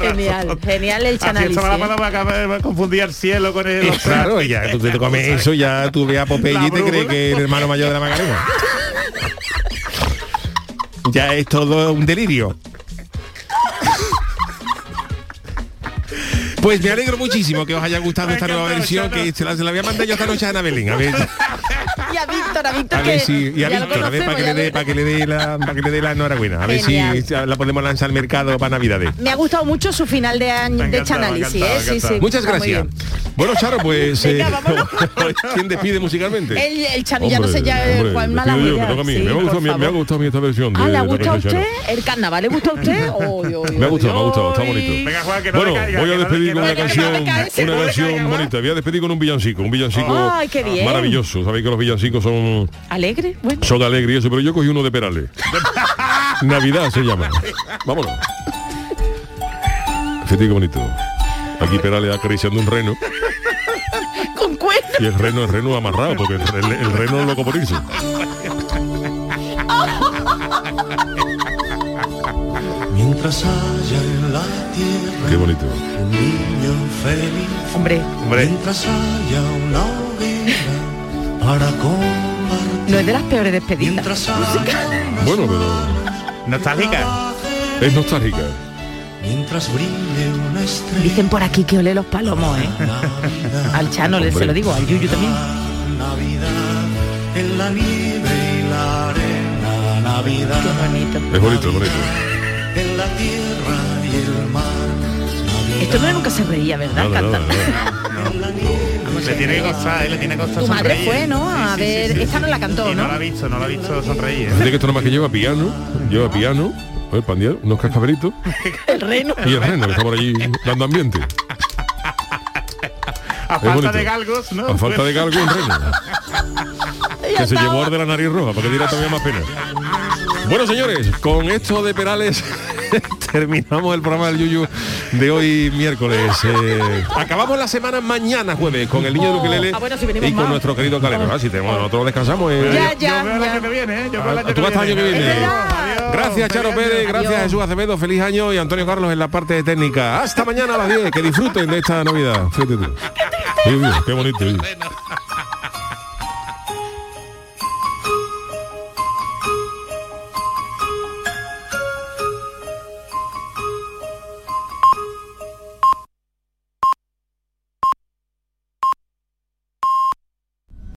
Genial, genial el chanálisis. la ¿eh? paloma acaba de confundir el cielo con el Eh, Claro, ya tú te comes eso, ya tú ve a Popeye y te crees que es el hermano mayor de la Macarena. Ya es todo un delirio. Pues me alegro muchísimo que os haya gustado esta nueva versión que se la, se la voy a esta noche a Ana Belén. Y a Víctor, a Víctor a ver si y a Víctor, a ver para que le dé para que le dé la para que le dé la enhorabuena. A ver Genial. si la podemos lanzar al mercado para Navidades. Me ha gustado mucho su final de año de chanálisis, ¿eh? Sí, sí. Muchas gracias. Bueno, Charo, pues Venga, eh, vámonos. ¿quién despide musicalmente? El, el Chano, ya no sé ya Hombre, cuál mala yo, idea. me. Sí, me, ha gustado, me, me ha gustado a mí esta versión de, Ah, ¿le ha de gustado a usted? ¿El carnaval le gusta a usted? Uy, uy, Me ha gustado, me ha gustado, está bonito. Venga, Juan, que no bueno, caiga, voy a despedir con una canción, una caiga, bonita. Voy a despedir con un villancico, un villancico Ay, qué bien. maravilloso. Sabéis que los villancicos son, ¿Alegre? Bueno. son alegres y eso, pero yo cogí uno de Perales. Navidad se llama. Vámonos. Fíjate qué bonito. Aquí Perales acariciando un reno Con cuernos. y el reno, el reno amarrado, porque el, el- el reno es loco por irse. Mientras haya en la tierra Qué bonito. un niño feliz. Hombre, Mientras haya una para compartir. no es de las peores despedidas. Bueno, pero Nostálgica. es nostálgica. Mientras brille una estrella. Dicen por aquí que ole los palomos, ¿eh? Al Chano le se lo digo, al Yuyu también. Navidad en la nieve y la arena. Navidad Qué bonito. Es bonito, es bonito. en la tierra y el mar. Esto no nunca se reía, ¿verdad? No, no, no. Le tiene que costar, ¿eh? le tiene que costar Tu madre sonreír. fue, ¿no? A Sí, ver, sí, sí. esta no la cantó, Y no ¿no? la ha visto, no la ha visto sonreír. ¿eh? Fíjate que esto nada más que lleva piano, lleva piano, el pandier, unos cascabelitos El reno. y el reno que está por allí dando ambiente. A falta bonito. de galgos, ¿no? A falta de galgo un reno. que se llevó al de la nariz roja, para que diera todavía más pena. Bueno, señores, con esto de Perales terminamos el programa del Yuyu de hoy miércoles. Eh, acabamos la semana mañana jueves con el niño de Ukelele Ah, bueno, si venimos y con más. nuestro querido Calero. Ah, si tenemos, nosotros descansamos. eh. Ya, ya, Yo veo el ya. año que viene, ¿eh? Yo veo el Ah, año tú vas hasta el año que viene. Adiós. Gracias Charo. Pérez, gracias Adiós. Jesús Acevedo, feliz año y Antonio Carlos en la parte técnica. Hasta mañana a las 10, que disfruten de esta Navidad. Fíjate tú. Qué bonito.